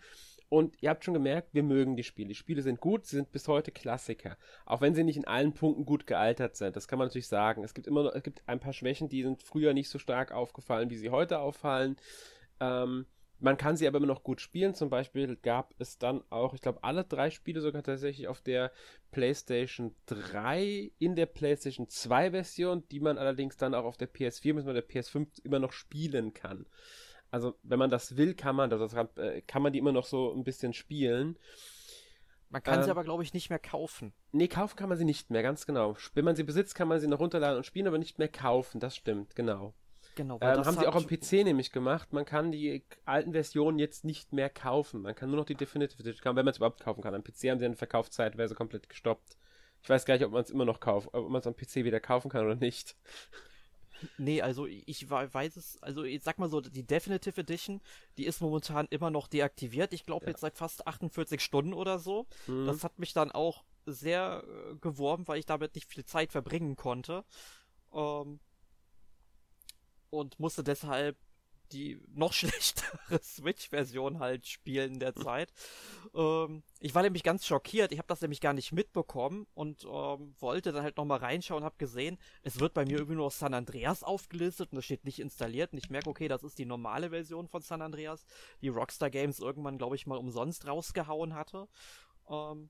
und ihr habt schon gemerkt, wir mögen die Spiele. Die Spiele sind gut, sie sind bis heute Klassiker. Auch wenn sie nicht in allen Punkten gut gealtert sind. Das kann man natürlich sagen. Es gibt immer noch, es gibt ein paar Schwächen, die sind früher nicht so stark aufgefallen, wie sie heute auffallen. Ähm, man kann sie aber immer noch gut spielen. Zum Beispiel gab es dann auch, ich glaube, alle drei Spiele sogar tatsächlich auf der PlayStation 3 in der PlayStation 2 Version, die man allerdings dann auch auf der PS4 mit der PS5 immer noch spielen kann. Also, wenn man das will, kann man das. Also, kann man die immer noch so ein bisschen spielen. Man kann ähm, sie aber, glaube ich, nicht mehr kaufen. Nee, kaufen kann man sie nicht mehr, ganz genau. Wenn man sie besitzt, kann man sie noch runterladen und spielen, aber nicht mehr kaufen. Das stimmt, genau. Genau, weil ähm, das haben sie auch am PC nämlich gemacht. Man kann die alten Versionen jetzt nicht mehr kaufen. Man kann nur noch die Definitive Edition kaufen, wenn man es überhaupt kaufen kann. Am PC haben sie eine Verkaufszeitweise komplett gestoppt. Ich weiß gar nicht, ob man es immer noch kauft, ob man es am PC wieder kaufen kann oder nicht. Nee, also ich weiß es, also ich sag mal so, die Definitive Edition, die ist momentan immer noch deaktiviert. Ich glaube ja. jetzt seit fast 48 Stunden oder so. Mhm. Das hat mich dann auch sehr äh, geworben, weil ich damit nicht viel Zeit verbringen konnte. Ähm, und musste deshalb die noch schlechtere Switch-Version halt spielen derzeit. ähm, ich war nämlich ganz schockiert. Ich habe das nämlich gar nicht mitbekommen und ähm, wollte dann halt nochmal reinschauen, habe gesehen, es wird bei mir irgendwie nur San Andreas aufgelistet und das steht nicht installiert. Und ich merke, okay, das ist die normale Version von San Andreas, die Rockstar Games irgendwann, glaube ich, mal umsonst rausgehauen hatte. Ähm,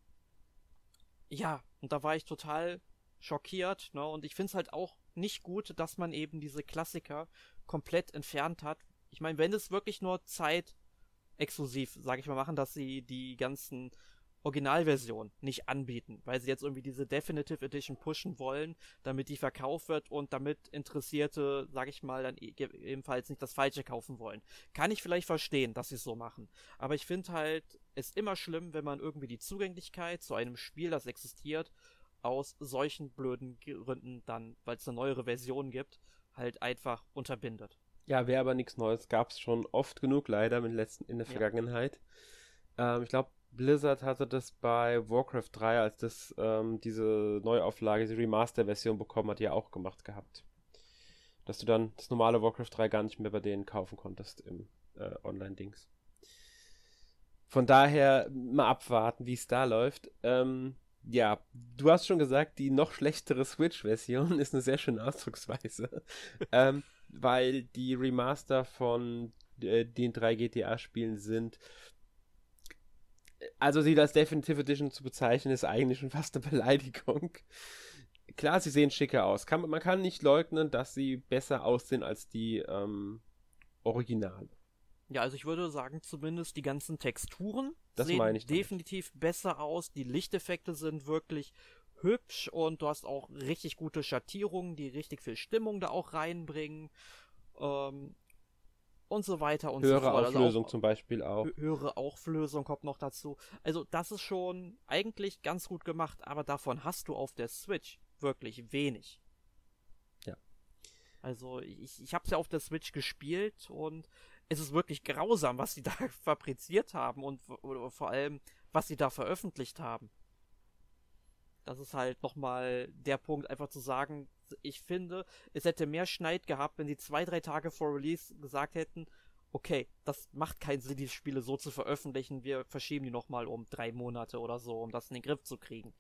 ja, und da war ich total schockiert. Ne? Und ich finde es halt auch nicht gut, dass man eben diese Klassiker komplett entfernt hat. Ich meine, wenn es wirklich nur Zeit exklusiv, sage ich mal, machen, dass sie die ganzen Originalversionen nicht anbieten, weil sie jetzt irgendwie diese Definitive Edition pushen wollen, damit die verkauft wird und damit Interessierte, sage ich mal, dann e-, ebenfalls nicht das Falsche kaufen wollen. Kann ich vielleicht verstehen, dass sie es so machen. Aber ich finde halt, es immer schlimm, wenn man irgendwie die Zugänglichkeit zu einem Spiel, das existiert, aus solchen blöden Gründen dann, weil es eine neuere Version gibt, halt einfach unterbindet. Ja, wäre aber nichts Neues. Gab es schon oft genug leider in, letzten, in der Vergangenheit. Ja. Ähm, ich glaube, Blizzard hatte das bei Warcraft 3, als das ähm, diese Neuauflage, diese Remaster-Version bekommen hat, ja auch gemacht gehabt. Dass du dann das normale Warcraft 3 gar nicht mehr bei denen kaufen konntest im äh, Online-Dings. Von daher mal abwarten, wie es da läuft. Ähm, ja, du hast schon gesagt, die noch schlechtere Switch-Version ist eine sehr schöne Ausdrucksweise. ähm, weil die Remaster von äh, den drei GTA-Spielen sind. Also sie als Definitive Edition zu bezeichnen, ist eigentlich schon fast eine Beleidigung. Klar, sie sehen schicker aus. Kann, man kann nicht leugnen, dass sie besser aussehen als die ähm, Originale. Ja, also ich würde sagen, zumindest die ganzen Texturen das sehen definitiv besser aus. Die Lichteffekte sind wirklich hübsch und du hast auch richtig gute Schattierungen, die richtig viel Stimmung da auch reinbringen. Ähm, und so weiter und höhere so fort. Höhere Auflösung also auch, zum Beispiel auch. Höhere Auflösung kommt noch dazu. Also das ist schon eigentlich ganz gut gemacht, aber davon hast du auf der Switch wirklich wenig. Ja. Also ich, ich habe es ja auf der Switch gespielt und es ist wirklich grausam, was sie da fabriziert haben und vor allem, was sie da veröffentlicht haben. Das ist halt nochmal der Punkt, einfach zu sagen, ich finde, es hätte mehr Schneid gehabt, wenn sie zwei, drei Tage vor Release gesagt hätten, okay, das macht keinen Sinn, die Spiele so zu veröffentlichen, wir verschieben die nochmal um drei Monate oder so, um das in den Griff zu kriegen.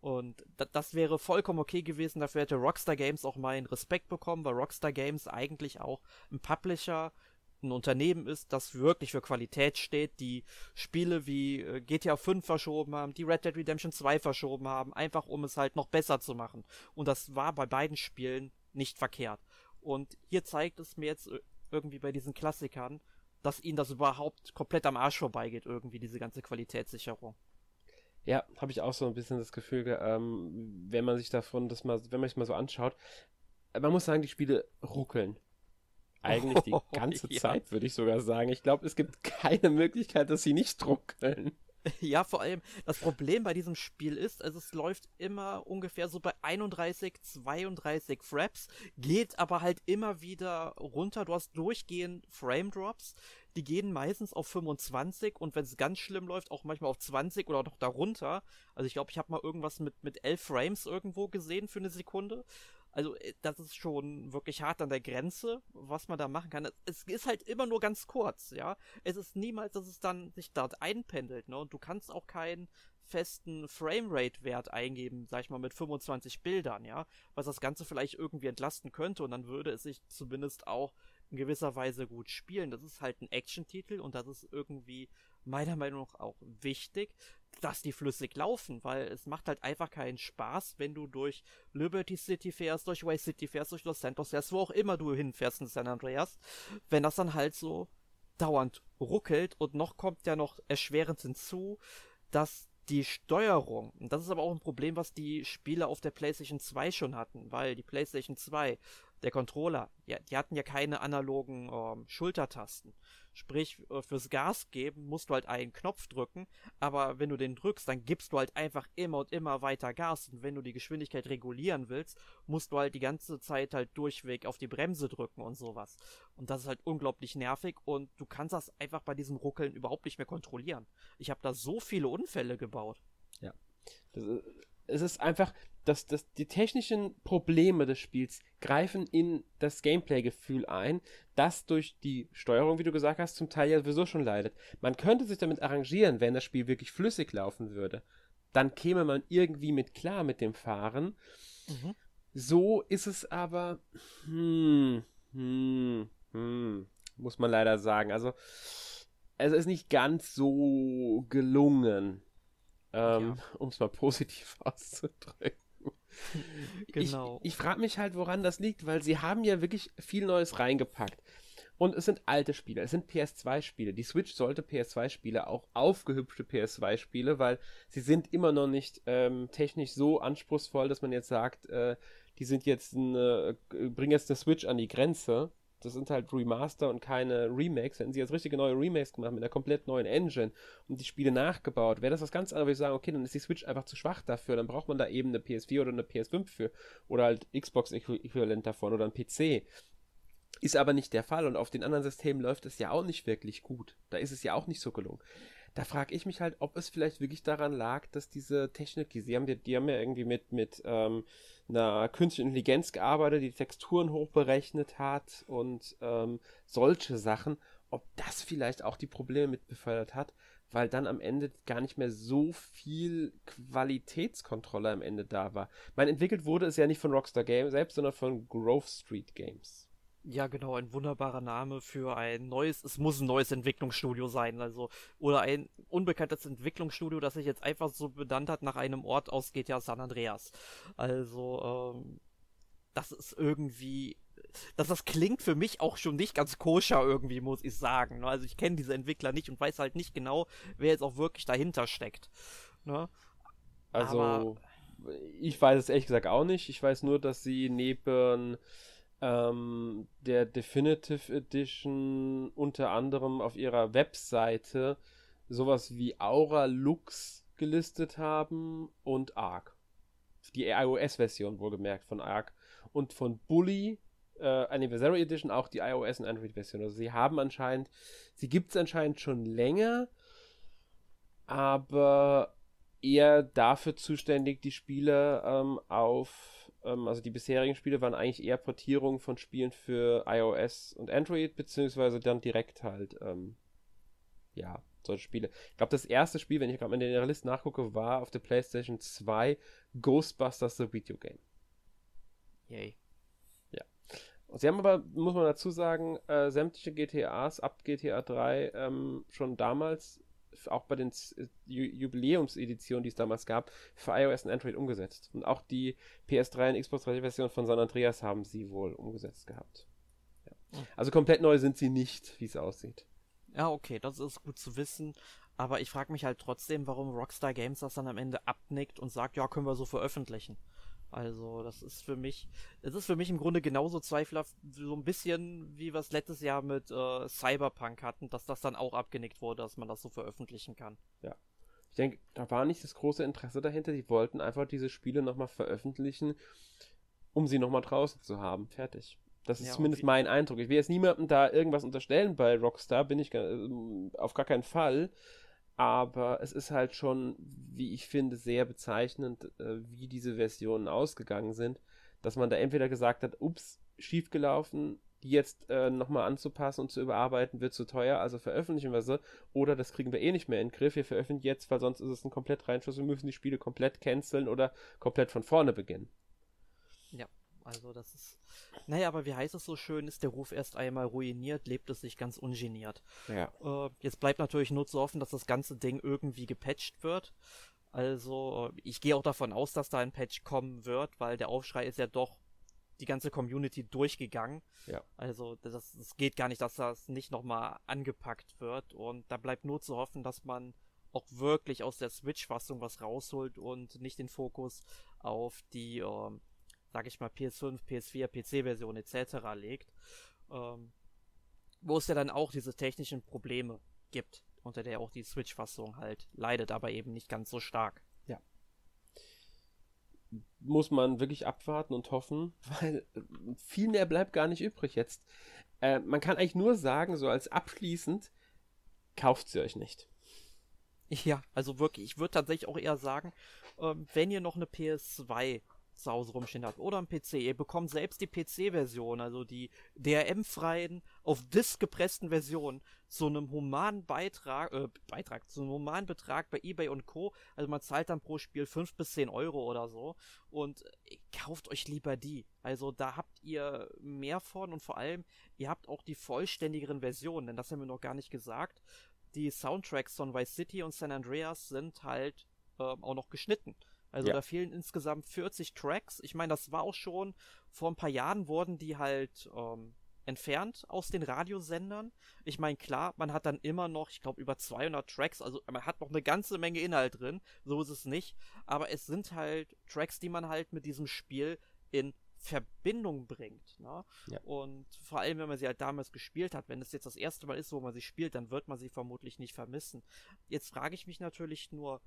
Und das wäre vollkommen okay gewesen, dafür hätte Rockstar Games auch meinen Respekt bekommen, weil Rockstar Games eigentlich auch ein Publisher ein Unternehmen ist, das wirklich für Qualität steht, die Spiele wie äh, GTA 5 verschoben haben, die Red Dead Redemption 2 verschoben haben, einfach um es halt noch besser zu machen. Und das war bei beiden Spielen nicht verkehrt. Und hier zeigt es mir jetzt äh, irgendwie bei diesen Klassikern, dass ihnen das überhaupt komplett am Arsch vorbeigeht, irgendwie diese ganze Qualitätssicherung. Ja, habe ich auch so ein bisschen das Gefühl, ähm, wenn man sich davon das mal, wenn man sich mal so anschaut, man muss sagen, die Spiele ruckeln eigentlich die ganze ja. Zeit, würde ich sogar sagen. Ich glaube, es gibt keine Möglichkeit, dass sie nicht druckeln. Ja, vor allem, das Problem bei diesem Spiel ist, also es läuft immer ungefähr so bei 31, 32 Fraps, geht aber halt immer wieder runter. Du hast durchgehend Frame Drops, die gehen meistens auf 25 und wenn es ganz schlimm läuft, auch manchmal auf 20 oder noch darunter. Also ich glaube, ich habe mal irgendwas mit, mit 11 Frames irgendwo gesehen für eine Sekunde. Also äh, das ist schon wirklich hart an der Grenze, was man da machen kann. Es ist halt immer nur ganz kurz, ja. Es ist niemals, dass es dann sich dort einpendelt, ne? Und du kannst auch keinen festen Framerate-Wert eingeben, sag ich mal, mit 25 Bildern, ja. Was das Ganze vielleicht irgendwie entlasten könnte und dann würde es sich zumindest auch in gewisser Weise gut spielen. Das ist halt ein Action-Titel und das ist irgendwie meiner Meinung nach auch wichtig, dass die flüssig laufen, weil es macht halt einfach keinen Spaß, wenn du durch Liberty City fährst, durch Way City fährst, durch Los Santos fährst, wo auch immer du hinfährst in San Andreas, wenn das dann halt so dauernd ruckelt und noch kommt ja noch erschwerend hinzu, dass die Steuerung, und das ist aber auch ein Problem, was die Spiele auf der PlayStation 2 schon hatten, weil die PlayStation 2 der Controller, ja, die hatten ja keine analogen ähm, Schultertasten. Sprich, äh, fürs Gas geben musst du halt einen Knopf drücken, aber wenn du den drückst, dann gibst du halt einfach immer und immer weiter Gas. Und wenn du die Geschwindigkeit regulieren willst, musst du halt die ganze Zeit halt durchweg auf die Bremse drücken und sowas. Und das ist halt unglaublich nervig und du kannst das einfach bei diesem Ruckeln überhaupt nicht mehr kontrollieren. Ich habe da so viele Unfälle gebaut. Ja. Das, es ist einfach, dass, dass die technischen Probleme des Spiels greifen in das Gameplay-Gefühl ein, das durch die Steuerung, wie du gesagt hast, zum Teil ja sowieso schon leidet. Man könnte sich damit arrangieren, wenn das Spiel wirklich flüssig laufen würde. Dann käme man irgendwie mit klar mit dem Fahren. Mhm. So ist es aber, hm, hm, hm, muss man leider sagen. Also, es ist nicht ganz so gelungen, ähm, ja. um es mal positiv auszudrücken. genau. Ich, ich frage mich halt, woran das liegt, weil sie haben ja wirklich viel Neues reingepackt. Und es sind alte Spiele, es sind PS2-Spiele. Die Switch sollte PS2-Spiele, auch aufgehübschte PS2-Spiele, weil sie sind immer noch nicht ähm, technisch so anspruchsvoll, dass man jetzt sagt, äh, die sind jetzt eine, äh, bringen jetzt eine Switch an die Grenze das sind halt Remaster und keine Remakes. Hätten sie jetzt richtige neue Remakes gemacht mit einer komplett neuen Engine und die Spiele nachgebaut, wäre das was ganz anderes, würde ich sagen, okay, dann ist die Switch einfach zu schwach dafür, dann braucht man da eben eine PS4 oder eine PS5 für oder halt Xbox-Äquivalent davon oder ein PC. Ist aber nicht der Fall und auf den anderen Systemen läuft es ja auch nicht wirklich gut. Da ist es ja auch nicht so gelungen da frage ich mich halt, ob es vielleicht wirklich daran lag, dass diese Technik, die, sie haben, die, die haben ja irgendwie mit, mit ähm, einer künstlichen Intelligenz gearbeitet, die Texturen hochberechnet hat und ähm, solche Sachen, ob das vielleicht auch die Probleme mit befördert hat, weil dann am Ende gar nicht mehr so viel Qualitätskontrolle am Ende da war. Mein entwickelt wurde es ja nicht von Rockstar Games selbst, sondern von Grove Street Games. Ja, genau, ein wunderbarer Name für ein neues, es muss ein neues Entwicklungsstudio sein, also, oder ein unbekanntes Entwicklungsstudio, das sich jetzt einfach so benannt hat nach einem Ort aus GTA San Andreas. Also, ähm, das ist irgendwie, dass das klingt für mich auch schon nicht ganz koscher irgendwie, muss ich sagen. Ne? Also ich kenne diese Entwickler nicht und weiß halt nicht genau, wer jetzt auch wirklich dahinter steckt. Ne? Also, Aber... ich weiß es ehrlich gesagt auch nicht. Ich weiß nur, dass sie neben ähm, der Definitive Edition unter anderem auf ihrer Webseite sowas wie Aura Lux gelistet haben und Arc. Die iOS-Version wohlgemerkt von Arc. Und von Bully äh, Anniversary Edition auch die iOS und Android-Version. Also sie haben anscheinend, sie gibt es anscheinend schon länger, aber eher dafür zuständig, die Spiele ähm, auf ähm, also die bisherigen Spiele waren eigentlich eher Portierungen von Spielen für iOS und Android, beziehungsweise dann direkt halt, ähm, ja, solche Spiele. Ich glaube, das erste Spiel, wenn ich gerade mal in der Liste nachgucke, war auf der PlayStation 2 Ghostbusters The Video Game. Yay. Ja. Und sie haben aber, muss man dazu sagen, äh, sämtliche GTAs ab GTA 3 ähm, schon damals auch bei den Jubiläumseditionen, die es damals gab, für iOS und Android umgesetzt. Und auch die PS3 und Xbox 3 Version von San Andreas haben sie wohl umgesetzt gehabt. Ja. Also komplett neu sind sie nicht, wie es aussieht. Ja, okay, das ist gut zu wissen. Aber ich frage mich halt trotzdem, warum Rockstar Games das dann am Ende abnickt und sagt, ja, können wir so veröffentlichen. Also, das ist für mich, es ist für mich im Grunde genauso zweifelhaft, so ein bisschen wie wir es letztes Jahr mit äh, Cyberpunk hatten, dass das dann auch abgenickt wurde, dass man das so veröffentlichen kann. Ja. Ich denke, da war nicht das große Interesse dahinter. Die wollten einfach diese Spiele nochmal veröffentlichen, um sie nochmal draußen zu haben. Fertig. Das ist Ja, zumindest mein Eindruck. Ich will jetzt niemandem da irgendwas unterstellen bei Rockstar, bin ich äh, auf gar keinen Fall. Aber es ist halt schon, wie ich finde, sehr bezeichnend, äh, wie diese Versionen ausgegangen sind. Dass man da entweder gesagt hat, ups, schiefgelaufen, die jetzt äh, nochmal anzupassen und zu überarbeiten, wird zu teuer, also veröffentlichen wir sie. Oder das kriegen wir eh nicht mehr in den Griff, wir veröffentlichen jetzt, weil sonst ist es ein komplett Reinschuss, wir müssen die Spiele komplett canceln oder komplett von vorne beginnen. Also das ist. Naja, aber wie heißt es so schön, ist der Ruf erst einmal ruiniert, lebt es sich ganz ungeniert. Ja. Äh, jetzt bleibt natürlich nur zu hoffen, dass das ganze Ding irgendwie gepatcht wird. Also, äh, ich gehe auch davon aus, dass da ein Patch kommen wird, weil der Aufschrei ist ja doch die ganze Community durchgegangen. Ja. Also, das, das geht gar nicht, dass das nicht nochmal angepackt wird. Und da bleibt nur zu hoffen, dass man auch wirklich aus der Switch-Fassung was rausholt und nicht den Fokus auf die, ähm, sag ich mal, PS5, PS4, PC-Version etc. legt. Ähm, wo es ja dann auch diese technischen Probleme gibt, unter der auch die Switch-Fassung halt leidet, aber eben nicht ganz so stark. muss man wirklich abwarten und hoffen, weil äh, viel mehr bleibt gar nicht übrig jetzt. Äh, man kann eigentlich nur sagen, so als abschließend, kauft sie euch nicht. Ja, also wirklich, ich würde tatsächlich auch eher sagen, ähm, wenn ihr noch eine PS2 zu Hause rumstehen habt oder ein PC, ihr bekommt selbst die PC-Version, also die DRM-freien, auf Disk gepressten Versionen zu einem humanen Beitrag, äh, Beitrag, zu einem humanen Betrag bei eBay und Co. Also man zahlt dann pro Spiel 5 bis 10 Euro oder so und äh, kauft euch lieber die. Also da habt ihr mehr von und vor allem, ihr habt auch die vollständigeren Versionen, denn das haben wir noch gar nicht gesagt. Die Soundtracks von Vice City und San Andreas sind halt ähm, auch noch geschnitten. Also Ja. da fehlen insgesamt 40 Tracks. Ich meine, das war auch schon vor ein paar Jahren wurden die halt ähm, entfernt aus den Radiosendern. Ich meine, klar, man hat dann immer noch, ich glaube, über 200 Tracks, also man hat noch eine ganze Menge Inhalt drin, so ist es nicht. Aber es sind halt Tracks, die man halt mit diesem Spiel in Verbindung bringt. Ne? Ja. Und vor allem, wenn man sie halt damals gespielt hat, wenn es jetzt das erste Mal ist, wo man sie spielt, dann wird man sie vermutlich nicht vermissen. Jetzt frage ich mich natürlich nur,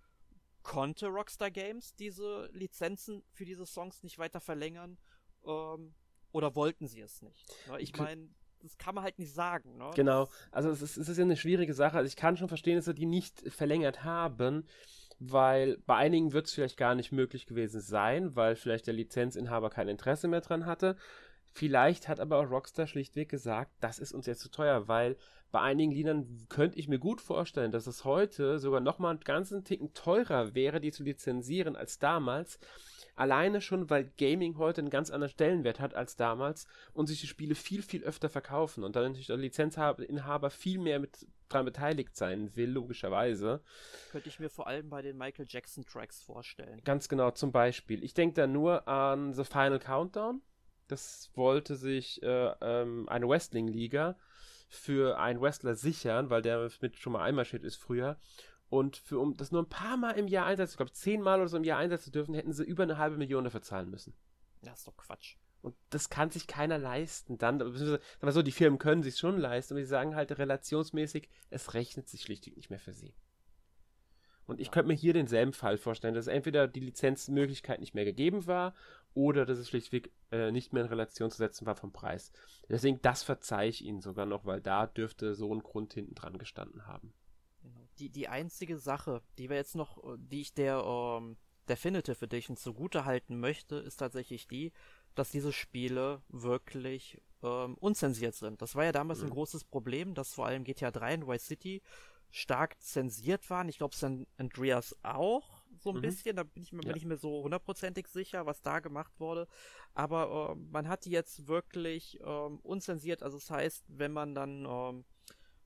konnte Rockstar Games diese Lizenzen für diese Songs nicht weiter verlängern? Ähm, oder wollten sie es nicht? Ne? Ich meine, das kann man halt nicht sagen. Ne? Genau, also es ist, es ist ja eine schwierige Sache. Also ich kann schon verstehen, dass sie die nicht verlängert haben, weil bei einigen wird es vielleicht gar nicht möglich gewesen sein, weil vielleicht der Lizenzinhaber kein Interesse mehr dran hatte. Vielleicht hat aber auch Rockstar schlichtweg gesagt, das ist uns jetzt zu teuer, weil bei einigen Liedern könnte ich mir gut vorstellen, dass es heute sogar nochmal einen ganzen Ticken teurer wäre, die zu lizenzieren als damals. Alleine schon, weil Gaming heute einen ganz anderen Stellenwert hat als damals und sich die Spiele viel, viel öfter verkaufen und dann natürlich der Lizenzinhaber viel mehr mit dran beteiligt sein will, logischerweise. Könnte ich mir vor allem bei den Michael Jackson Tracks vorstellen. Ganz genau, zum Beispiel. Ich denke da nur an The Final Countdown. Das wollte sich äh, ähm, eine Wrestling-Liga für einen Wrestler sichern, weil der mit schon mal einmarschiert ist früher. Und für, um das nur ein paar Mal im Jahr einsetzen, ich glaube zehnmal oder so im Jahr einsetzen zu dürfen, hätten sie über eine halbe Million dafür zahlen müssen. Das ist doch Quatsch. Und das kann sich keiner leisten. Dann, sagen wir so, die Firmen können sich schon leisten, aber sie sagen halt relationsmäßig, es rechnet sich schlichtweg nicht mehr für sie. Und ich Ja. könnte mir hier denselben Fall vorstellen, dass entweder die Lizenzmöglichkeit nicht mehr gegeben war oder dass es schlichtweg äh, nicht mehr in Relation zu setzen war vom Preis. Deswegen, das verzeihe ich Ihnen sogar noch, weil da dürfte so ein Grund hinten dran gestanden haben. Genau. Die, die einzige Sache, die wir jetzt noch, äh, die ich der ähm, Definitive Edition zugute halten möchte, ist tatsächlich die, dass diese Spiele wirklich ähm, unzensiert sind. Das war ja damals ein Mhm. großes Problem, dass vor allem GTA 3 und Vice City stark zensiert waren. Ich glaube, San Andreas auch so ein Mhm. bisschen. Da bin ich mir Ja. nicht mehr so hundertprozentig sicher, was da gemacht wurde. Aber ähm, man hat die jetzt wirklich ähm, unzensiert. Also das heißt, wenn man dann ähm,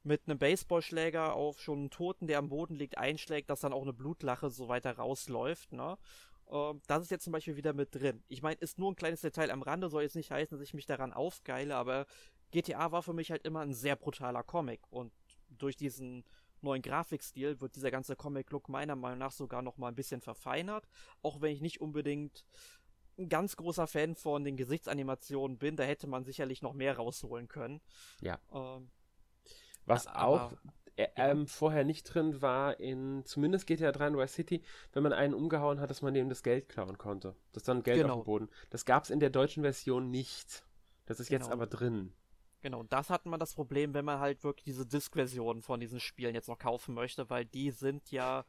mit einem Baseballschläger auf schon einen Toten, der am Boden liegt, einschlägt, dass dann auch eine Blutlache so weiter rausläuft, ne? Ähm, das ist jetzt zum Beispiel wieder mit drin. Ich meine, ist nur ein kleines Detail am Rande, soll jetzt nicht heißen, dass ich mich daran aufgeile, aber GTA war für mich halt immer ein sehr brutaler Comic und durch diesen neuen Grafikstil wird dieser ganze Comic-Look meiner Meinung nach sogar noch mal ein bisschen verfeinert, auch wenn ich nicht unbedingt ein ganz großer Fan von den Gesichtsanimationen bin, da hätte man sicherlich noch mehr rausholen können. Ja. Ähm, Was Aber- auch äh, ähm, vorher nicht drin war, in zumindest GTA 3 und Vice City, wenn man einen umgehauen hat, dass man dem das Geld klauen konnte. Das dann Geld auf Genau. dem Boden. Das gab es in der deutschen Version nicht. Das ist genau. jetzt aber drin. Genau, und das hat man das Problem, wenn man halt wirklich diese Disk-Version von diesen Spielen jetzt noch kaufen möchte, weil die sind ja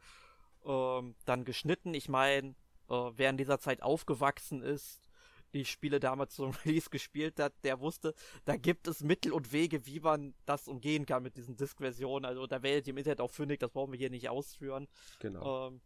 ähm, dann geschnitten. Ich meine, äh, wer in dieser Zeit aufgewachsen ist, die Spiele damals zum Release gespielt hat, der wusste, da gibt es Mittel und Wege, wie man das umgehen kann mit diesen Disk-Versionen. Also da werdet ihr im Internet auch fündig, das brauchen wir hier nicht ausführen. Genau. Ähm,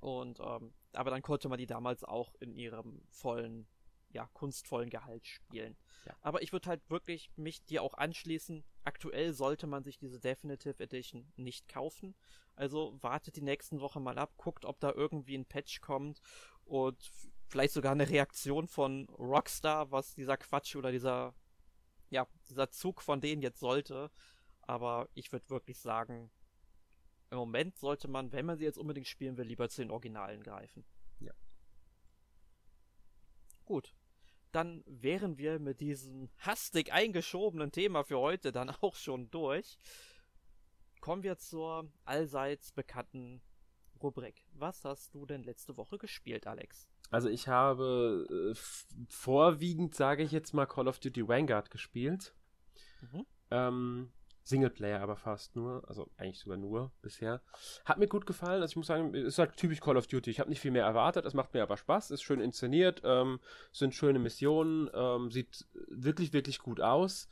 und ähm, aber dann konnte man die damals auch in ihrem vollen, ja, kunstvollen Gehalt spielen. Ja. Aber ich würde halt wirklich mich dir auch anschließen. Aktuell sollte man sich diese Definitive Edition nicht kaufen. Also wartet die nächsten Wochen mal ab, guckt, ob da irgendwie ein Patch kommt und vielleicht sogar eine Reaktion von Rockstar, was dieser Quatsch oder dieser, ja, dieser Zug von denen jetzt sollte. Aber ich würde wirklich sagen, im Moment sollte man, wenn man sie jetzt unbedingt spielen will, lieber zu den Originalen greifen. Ja. Gut. Dann wären wir mit diesem hastig eingeschobenen Thema für heute dann auch schon durch. Kommen wir zur allseits bekannten Rubrik. Was hast du denn letzte Woche gespielt, Alex? Also ich habe äh, vorwiegend, sage ich jetzt mal, Call of Duty Vanguard gespielt. Mhm. Ähm, Singleplayer aber fast nur, also eigentlich sogar nur bisher. Hat mir gut gefallen, also ich muss sagen, ist halt typisch Call of Duty. Ich habe nicht viel mehr erwartet, es macht mir aber Spaß, ist schön inszeniert, ähm, sind schöne Missionen, ähm, sieht wirklich, wirklich gut aus.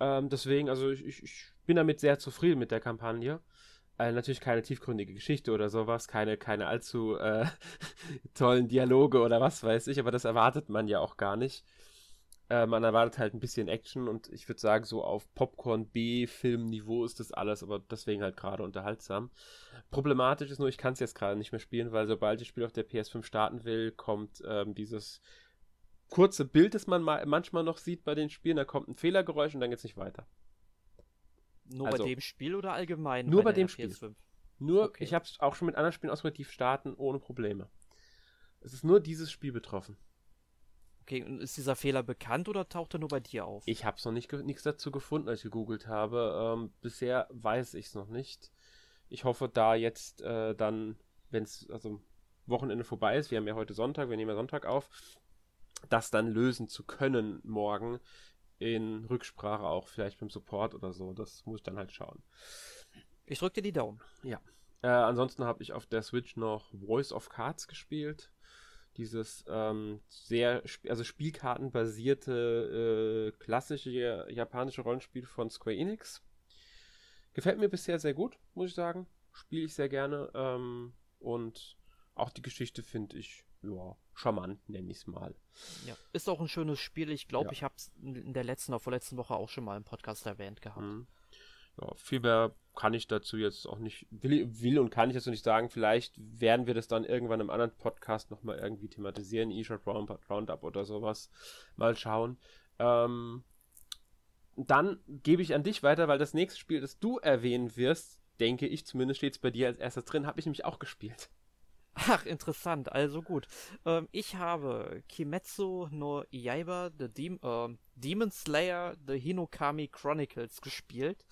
Ähm, deswegen, also ich, ich, ich, bin damit sehr zufrieden mit der Kampagne. Äh, natürlich keine tiefgründige Geschichte oder sowas, keine, keine allzu äh, tollen Dialoge oder was weiß ich, aber das erwartet man ja auch gar nicht. Äh, man erwartet halt ein bisschen Action und ich würde sagen, so auf Popcorn-B-Film-Niveau ist das alles, aber deswegen halt gerade unterhaltsam. Problematisch ist nur, ich kann es jetzt gerade nicht mehr spielen, weil sobald ich das Spiel auf der PS5 starten will, kommt ähm, dieses kurze Bild, das man ma manchmal noch sieht bei den Spielen, da kommt ein Fehlergeräusch und dann geht es nicht weiter. Nur also, bei dem Spiel oder allgemein? Nur bei, bei dem Spiel. PS5? Nur, okay. ich habe es auch schon mit anderen Spielen ausprobiert, starten ohne Probleme. Es ist nur dieses Spiel betroffen. Okay, und ist dieser Fehler bekannt oder taucht er nur bei dir auf? Ich habe es noch nicht nichts dazu gefunden, als ich gegoogelt habe. Ähm, bisher weiß ich es noch nicht. Ich hoffe, da jetzt äh, dann, wenn es also Wochenende vorbei ist, wir haben ja heute Sonntag, wir nehmen ja Sonntag auf, das dann lösen zu können morgen in Rücksprache auch vielleicht beim Support oder so. Das muss ich dann halt schauen. Ich drücke dir die Daumen. Ja. Äh, ansonsten habe ich auf der Switch noch Voice of Cards gespielt dieses ähm, sehr, also Spielkartenbasierte, äh, klassische japanische Rollenspiel von Square Enix. Gefällt mir bisher sehr gut, muss ich sagen. Spiele ich sehr gerne. Ähm, und auch die Geschichte finde ich, ja, charmant, nenne ich es mal. Ja, ist auch ein schönes Spiel. Ich glaube, ja. ich habe es in der letzten oder vorletzten Woche auch schon mal im Podcast erwähnt gehabt. Mhm ja, viel mehr kann ich dazu jetzt auch nicht, will, will und kann ich noch nicht sagen. Vielleicht werden wir das dann irgendwann im anderen Podcast nochmal irgendwie thematisieren, eShot Roundup oder sowas. Mal schauen. Ähm, dann gebe ich an dich weiter, weil das nächste Spiel, das du erwähnen wirst, denke ich, zumindest steht es bei dir als erstes drin, habe ich nämlich auch gespielt. Ach, interessant, also gut. Ähm, ich habe Kimetsu no Yaiba, The Dem äh, Demon Slayer, The Hinokami Chronicles gespielt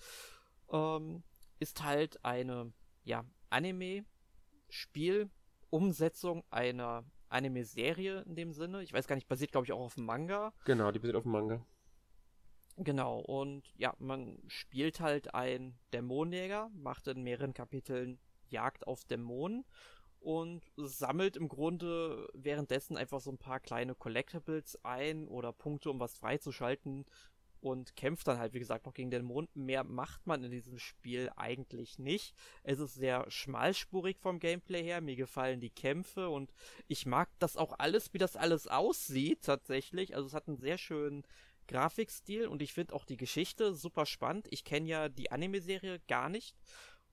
ähm, ist halt eine, ja, Anime-Spiel-Umsetzung einer Anime-Serie in dem Sinne. Ich weiß gar nicht, basiert glaube ich auch auf dem Manga. Genau, die basiert auf dem Manga. Genau, und ja, man spielt halt ein Dämonenjäger, macht in mehreren Kapiteln Jagd auf Dämonen und sammelt im Grunde währenddessen einfach so ein paar kleine Collectibles ein oder Punkte, um was freizuschalten, und kämpft dann halt, wie gesagt, noch gegen den Mond. Mehr macht man in diesem Spiel eigentlich nicht. Es ist sehr schmalspurig vom Gameplay her. Mir gefallen die Kämpfe und ich mag das auch alles, wie das alles aussieht tatsächlich. Also es hat einen sehr schönen Grafikstil und ich finde auch die Geschichte super spannend. Ich kenne ja die Anime-Serie gar nicht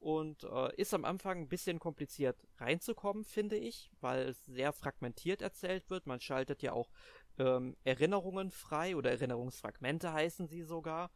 und äh, ist am Anfang ein bisschen kompliziert reinzukommen, finde ich, weil es sehr fragmentiert erzählt wird. Man schaltet ja auch ähm, Erinnerungen frei oder Erinnerungsfragmente heißen sie sogar.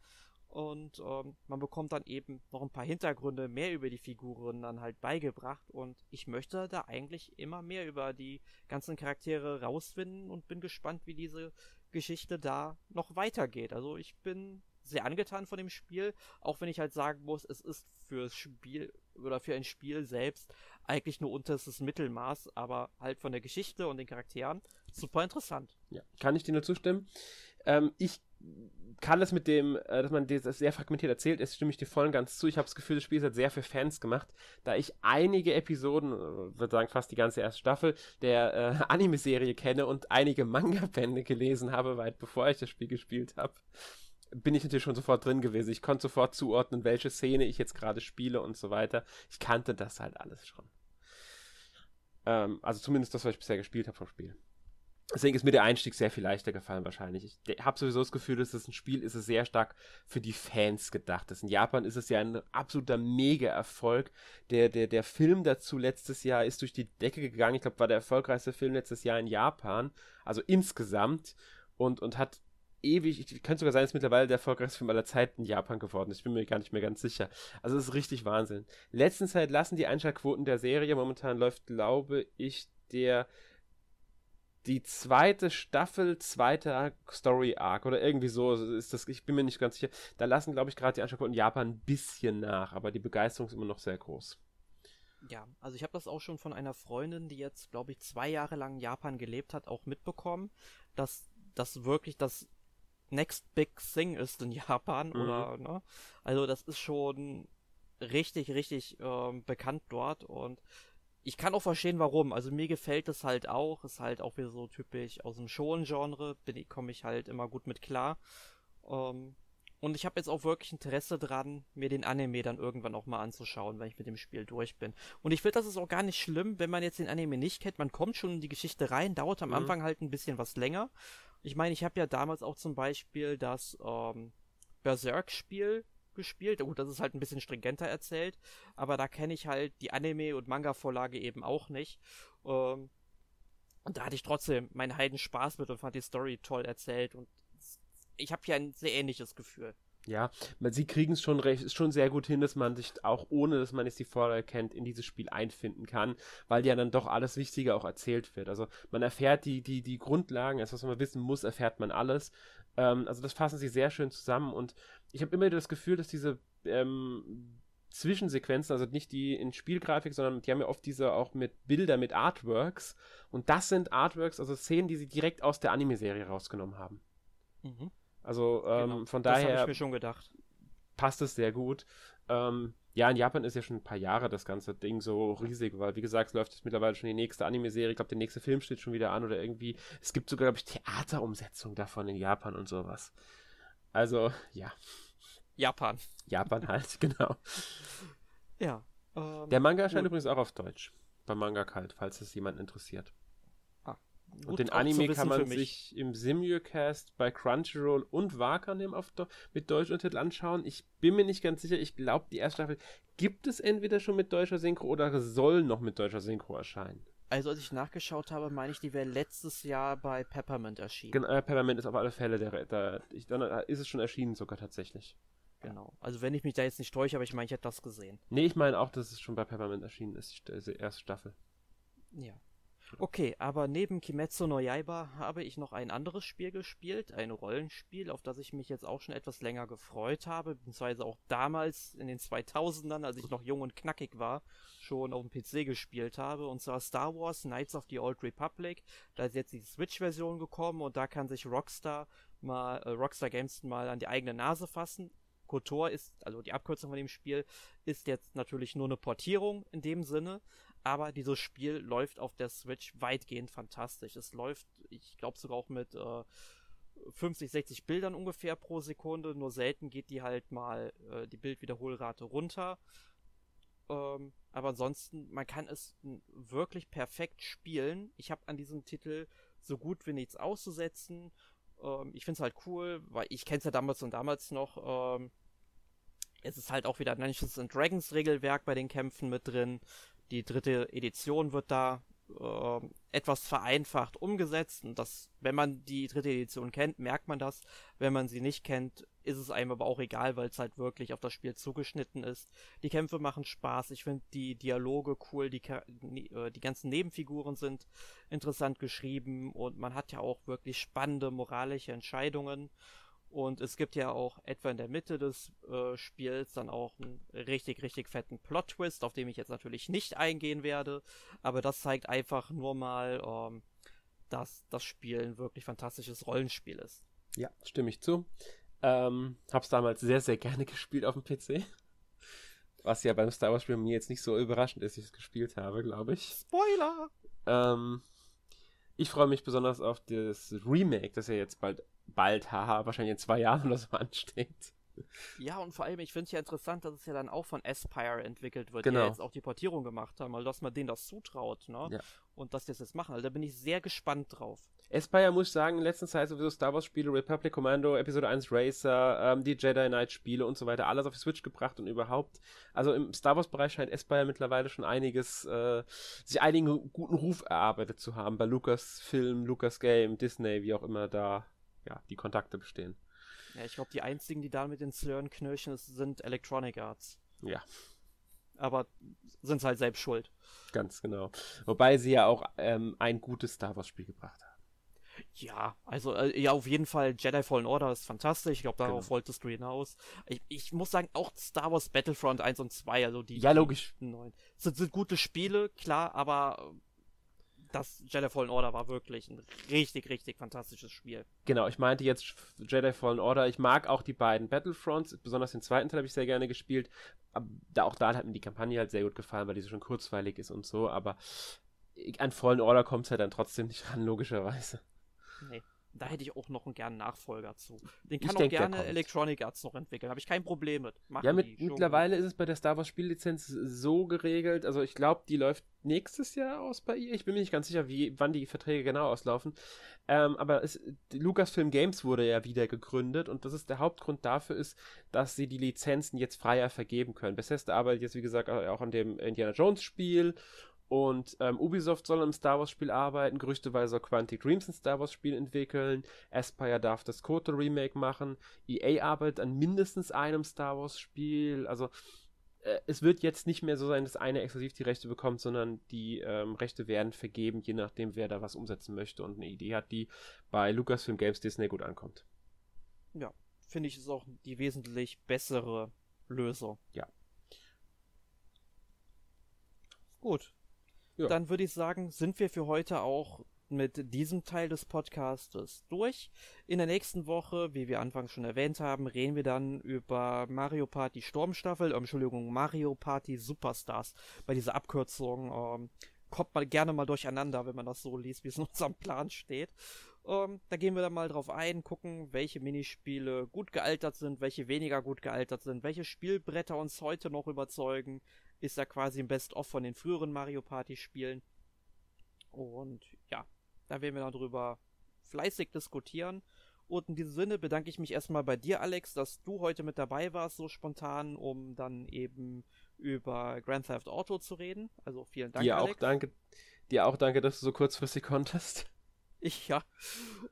Und ähm, man bekommt dann eben noch ein paar Hintergründe mehr über die Figuren dann halt beigebracht. Und ich möchte da eigentlich immer mehr über die ganzen Charaktere rausfinden und bin gespannt, wie diese Geschichte da noch weitergeht. Also ich bin sehr angetan von dem Spiel, auch wenn ich halt sagen muss, es ist fürs Spiel oder für ein Spiel selbst eigentlich nur unterstes Mittelmaß, aber halt von der Geschichte und den Charakteren super interessant. Ja, kann ich dir nur zustimmen. Ähm, ich kann es mit dem, äh, dass man das sehr fragmentiert erzählt, ist, stimme ich dir voll und ganz zu. Ich habe das Gefühl, das Spiel ist halt sehr für Fans gemacht, da ich einige Episoden, äh, würde sagen fast die ganze erste Staffel, der äh, Anime-Serie kenne und einige Manga-Bände gelesen habe, weit bevor ich das Spiel gespielt habe, bin ich natürlich schon sofort drin gewesen. Ich konnte sofort zuordnen, welche Szene ich jetzt gerade spiele und so weiter. Ich kannte das halt alles schon. Ähm, also zumindest das, was ich bisher gespielt habe vom Spiel. Deswegen ist mir der Einstieg sehr viel leichter gefallen wahrscheinlich. Ich habe sowieso das Gefühl, dass das ein Spiel ist, das sehr stark für die Fans gedacht ist. In Japan ist es ja ein absoluter Mega-Erfolg. Der, der, der Film dazu letztes Jahr ist durch die Decke gegangen. Ich glaube, war der erfolgreichste Film letztes Jahr in Japan. Also insgesamt. Und, und hat ewig, ich könnte sogar sein, dass mittlerweile der erfolgreichste Film aller Zeiten in Japan geworden ist. Ich bin mir gar nicht mehr ganz sicher. Also es ist richtig Wahnsinn. Letzten Zeit lassen die Einschaltquoten der Serie. Momentan läuft, glaube ich, der die zweite Staffel, zweiter Story Arc oder irgendwie so ist das, ich bin mir nicht ganz sicher. Da lassen, glaube ich, gerade die Anschaffungen in Japan ein bisschen nach, aber die Begeisterung ist immer noch sehr groß. Ja, also ich habe das auch schon von einer Freundin, die jetzt, glaube ich, zwei Jahre lang in Japan gelebt hat, auch mitbekommen, dass das wirklich das Next Big Thing ist in Japan mhm. oder, ne? Also das ist schon richtig, richtig ähm, bekannt dort und ich kann auch verstehen, warum. Also mir gefällt es halt auch. Ist halt auch wieder so typisch aus dem Shonen-Genre. Bin komme ich halt immer gut mit klar. Ähm, und ich habe jetzt auch wirklich Interesse dran, mir den Anime dann irgendwann auch mal anzuschauen, wenn ich mit dem Spiel durch bin. Und ich finde, das ist auch gar nicht schlimm, wenn man jetzt den Anime nicht kennt. Man kommt schon in die Geschichte rein, dauert am mhm. Anfang halt ein bisschen was länger. Ich meine, ich habe ja damals auch zum Beispiel das ähm, Berserk-Spiel gespielt. Gut, das ist halt ein bisschen stringenter erzählt, aber da kenne ich halt die Anime- und Manga-Vorlage eben auch nicht. Ähm, und da hatte ich trotzdem meinen heiden Spaß mit und fand die Story toll erzählt und ich habe hier ein sehr ähnliches Gefühl. Ja, sie kriegen es schon recht, ist schon sehr gut hin, dass man sich auch ohne, dass man jetzt die Vorlage kennt, in dieses Spiel einfinden kann, weil ja dann doch alles Wichtige auch erzählt wird. Also man erfährt die, die, die Grundlagen, also was man wissen muss, erfährt man alles. Ähm, also das fassen sie sehr schön zusammen und ich habe immer das Gefühl, dass diese ähm, Zwischensequenzen, also nicht die in Spielgrafik, sondern die haben ja oft diese auch mit Bilder, mit Artworks. Und das sind Artworks, also Szenen, die sie direkt aus der Anime-Serie rausgenommen haben. Mhm. Also ähm, genau. von daher. Das habe ich mir schon gedacht. Passt es sehr gut. Ähm, ja, in Japan ist ja schon ein paar Jahre das ganze Ding so riesig, weil wie gesagt, es läuft jetzt mittlerweile schon die nächste Anime-Serie. Ich glaube, der nächste Film steht schon wieder an oder irgendwie. Es gibt sogar, glaube ich, Theaterumsetzung davon in Japan und sowas. Also, ja. Japan. Japan halt, genau. Ja. Ähm, der Manga erscheint übrigens auch auf Deutsch. Bei Manga Kalt, falls es jemand interessiert. Gut, und den Anime kann man sich im Simucast bei Crunchyroll und Wakanim auf mit Deutschuntertitel anschauen. Ich bin mir nicht ganz sicher. Ich glaube, die erste Staffel gibt es entweder schon mit deutscher Synchro oder soll noch mit deutscher Synchro erscheinen. Also als ich nachgeschaut habe, meine ich, die wäre letztes Jahr bei Peppermint erschienen. Genau, äh, Peppermint ist auf alle Fälle der, der ich, dann ist es schon erschienen sogar tatsächlich. Genau. Also wenn ich mich da jetzt nicht täusche, aber ich meine, ich hätte das gesehen. Nee, ich meine auch, dass es schon bei Peppermint erschienen ist, die erste Staffel. Ja. Okay, aber neben Kimetsu no Yaiba habe ich noch ein anderes Spiel gespielt, ein Rollenspiel, auf das ich mich jetzt auch schon etwas länger gefreut habe, beziehungsweise auch damals in den 2000ern, als ich noch jung und knackig war, schon auf dem PC gespielt habe, und zwar Star Wars Knights of the Old Republic. Da ist jetzt die Switch-Version gekommen und da kann sich Rockstar mal, äh, Rockstar Games mal an die eigene Nase fassen. KOTOR ist, also die Abkürzung von dem Spiel, ist jetzt natürlich nur eine Portierung in dem Sinne, aber dieses Spiel läuft auf der Switch weitgehend fantastisch. Es läuft, ich glaube sogar auch mit äh, 50, 60 Bildern ungefähr pro Sekunde, nur selten geht die halt mal äh, die Bildwiederholrate runter. Ähm, aber ansonsten, man kann es wirklich perfekt spielen. Ich habe an diesem Titel so gut wie nichts auszusetzen. Ähm, ich finde es halt cool, weil ich kenne es ja damals und damals noch. Ähm, es ist halt auch wieder Dungeons Dragons Regelwerk bei den Kämpfen mit drin. Die dritte Edition wird da äh, etwas vereinfacht umgesetzt. Und das, wenn man die dritte Edition kennt, merkt man das. Wenn man sie nicht kennt, ist es einem aber auch egal, weil es halt wirklich auf das Spiel zugeschnitten ist. Die Kämpfe machen Spaß. Ich finde die Dialoge cool. Die, äh, die ganzen Nebenfiguren sind interessant geschrieben und man hat ja auch wirklich spannende moralische Entscheidungen. Und es gibt ja auch etwa in der Mitte des äh, Spiels dann auch einen richtig, richtig fetten Plot-Twist, auf den ich jetzt natürlich nicht eingehen werde. Aber das zeigt einfach nur mal, ähm, dass das Spiel ein wirklich fantastisches Rollenspiel ist. Ja, stimme ich zu. Ähm, hab's damals sehr, sehr gerne gespielt auf dem PC. Was ja beim Star Wars Spiel mir jetzt nicht so überraschend ist, dass ich es gespielt habe, glaube ich. Spoiler! Ähm, ich freue mich besonders auf das Remake, das ja jetzt bald, bald, haha, wahrscheinlich in zwei Jahren oder so ansteht. Ja, und vor allem, ich finde es ja interessant, dass es ja dann auch von Aspire entwickelt wird, genau. die ja jetzt auch die Portierung gemacht haben, also dass man denen das zutraut, ne? Ja. Und dass die das jetzt machen. Also da bin ich sehr gespannt drauf. Aspire muss ich sagen, in letzter Zeit sowieso Star Wars Spiele, Republic Commando, Episode 1 Racer, ähm, die Jedi Knight Spiele und so weiter, alles auf die Switch gebracht und überhaupt. Also im Star Wars Bereich scheint Aspire mittlerweile schon einiges, äh, sich einigen guten Ruf erarbeitet zu haben bei Lucasfilm, Lucas Game, Disney, wie auch immer da, ja, die Kontakte bestehen. Ja, ich glaube, die einzigen, die da mit den Slurren knirschen, sind Electronic Arts. Ja. Aber sind halt selbst schuld. Ganz genau. Wobei sie ja auch ähm, ein gutes Star Wars Spiel gebracht haben. Ja, also äh, ja, auf jeden Fall Jedi Fallen Order ist fantastisch. Ich glaube, darauf genau. wolltest du hinaus. Ich, ich, muss sagen, auch Star Wars Battlefront 1 und 2, also die. Ja, logisch. Neuen, sind, sind gute Spiele, klar, aber das Jedi Fallen Order war wirklich ein richtig, richtig fantastisches Spiel. Genau, ich meinte jetzt Jedi Fallen Order. Ich mag auch die beiden Battlefronts, besonders den zweiten Teil habe ich sehr gerne gespielt. Da, auch da hat mir die Kampagne halt sehr gut gefallen, weil die so schon kurzweilig ist und so. Aber an Fallen Order kommt es halt dann trotzdem nicht ran, logischerweise. Nee. Da hätte ich auch noch einen gern Nachfolger zu. Den kann ich auch denk, gerne Electronic Arts noch entwickeln. Habe ich kein Problem mit. Machen ja, mit, mittlerweile ist es bei der Star Wars Spiellizenz so geregelt. Also ich glaube, die läuft nächstes Jahr aus bei ihr. Ich bin mir nicht ganz sicher, wie, wann die Verträge genau auslaufen. Ähm, aber es, Lucasfilm Games wurde ja wieder gegründet und das ist der Hauptgrund dafür ist, dass sie die Lizenzen jetzt freier vergeben können. Bethesda arbeitet jetzt, wie gesagt, auch an dem Indiana Jones Spiel und ähm, Ubisoft soll im Star Wars Spiel arbeiten, gerüchteweise soll Quantic Dreams ein Star Wars Spiel entwickeln, Aspire darf das Kotor Remake machen, EA arbeitet an mindestens einem Star Wars Spiel, also äh, es wird jetzt nicht mehr so sein, dass eine exklusiv die Rechte bekommt, sondern die ähm, Rechte werden vergeben, je nachdem, wer da was umsetzen möchte und eine Idee hat, die bei Lucasfilm Games Disney gut ankommt. Ja, finde ich, ist auch die wesentlich bessere Lösung. Ja. Gut, ja. Dann würde ich sagen, sind wir für heute auch mit diesem Teil des Podcastes durch. In der nächsten Woche, wie wir anfangs schon erwähnt haben, reden wir dann über Mario Party Sturmstaffel, äh, Entschuldigung, Mario Party Superstars. Bei dieser Abkürzung ähm, kommt man gerne mal durcheinander, wenn man das so liest, wie es in unserem Plan steht. Ähm, da gehen wir dann mal drauf ein, gucken, welche Minispiele gut gealtert sind, welche weniger gut gealtert sind, welche Spielbretter uns heute noch überzeugen, ist ja quasi ein Best-of von den früheren Mario Party Spielen. Und ja, da werden wir dann drüber fleißig diskutieren. Und in diesem Sinne bedanke ich mich erstmal bei dir, Alex, dass du heute mit dabei warst, so spontan, um dann eben über Grand Theft Auto zu reden. Also vielen Dank. Dir Alex. auch danke, dir auch danke, dass du so kurzfristig konntest. Ich ja,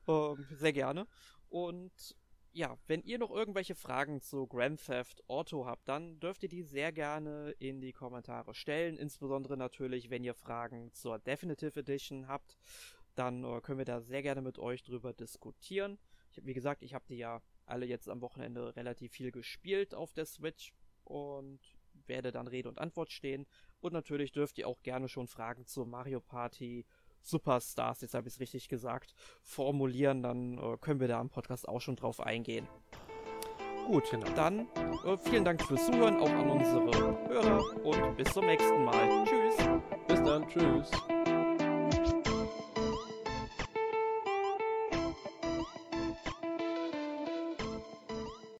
ähm, sehr gerne. Und ja, wenn ihr noch irgendwelche Fragen zu Grand Theft Auto habt, dann dürft ihr die sehr gerne in die Kommentare stellen. Insbesondere natürlich, wenn ihr Fragen zur Definitive Edition habt, dann äh, können wir da sehr gerne mit euch drüber diskutieren. Ich, wie gesagt, ich habe die ja alle jetzt am Wochenende relativ viel gespielt auf der Switch und werde dann Rede und Antwort stehen. Und natürlich dürft ihr auch gerne schon Fragen zur Mario Party Superstars, jetzt habe ich es richtig gesagt, formulieren, dann äh, können wir da am Podcast auch schon drauf eingehen. Gut, genau. dann äh, vielen Dank fürs Zuhören, auch an unsere Hörer und bis zum nächsten Mal. Tschüss. Bis dann, tschüss.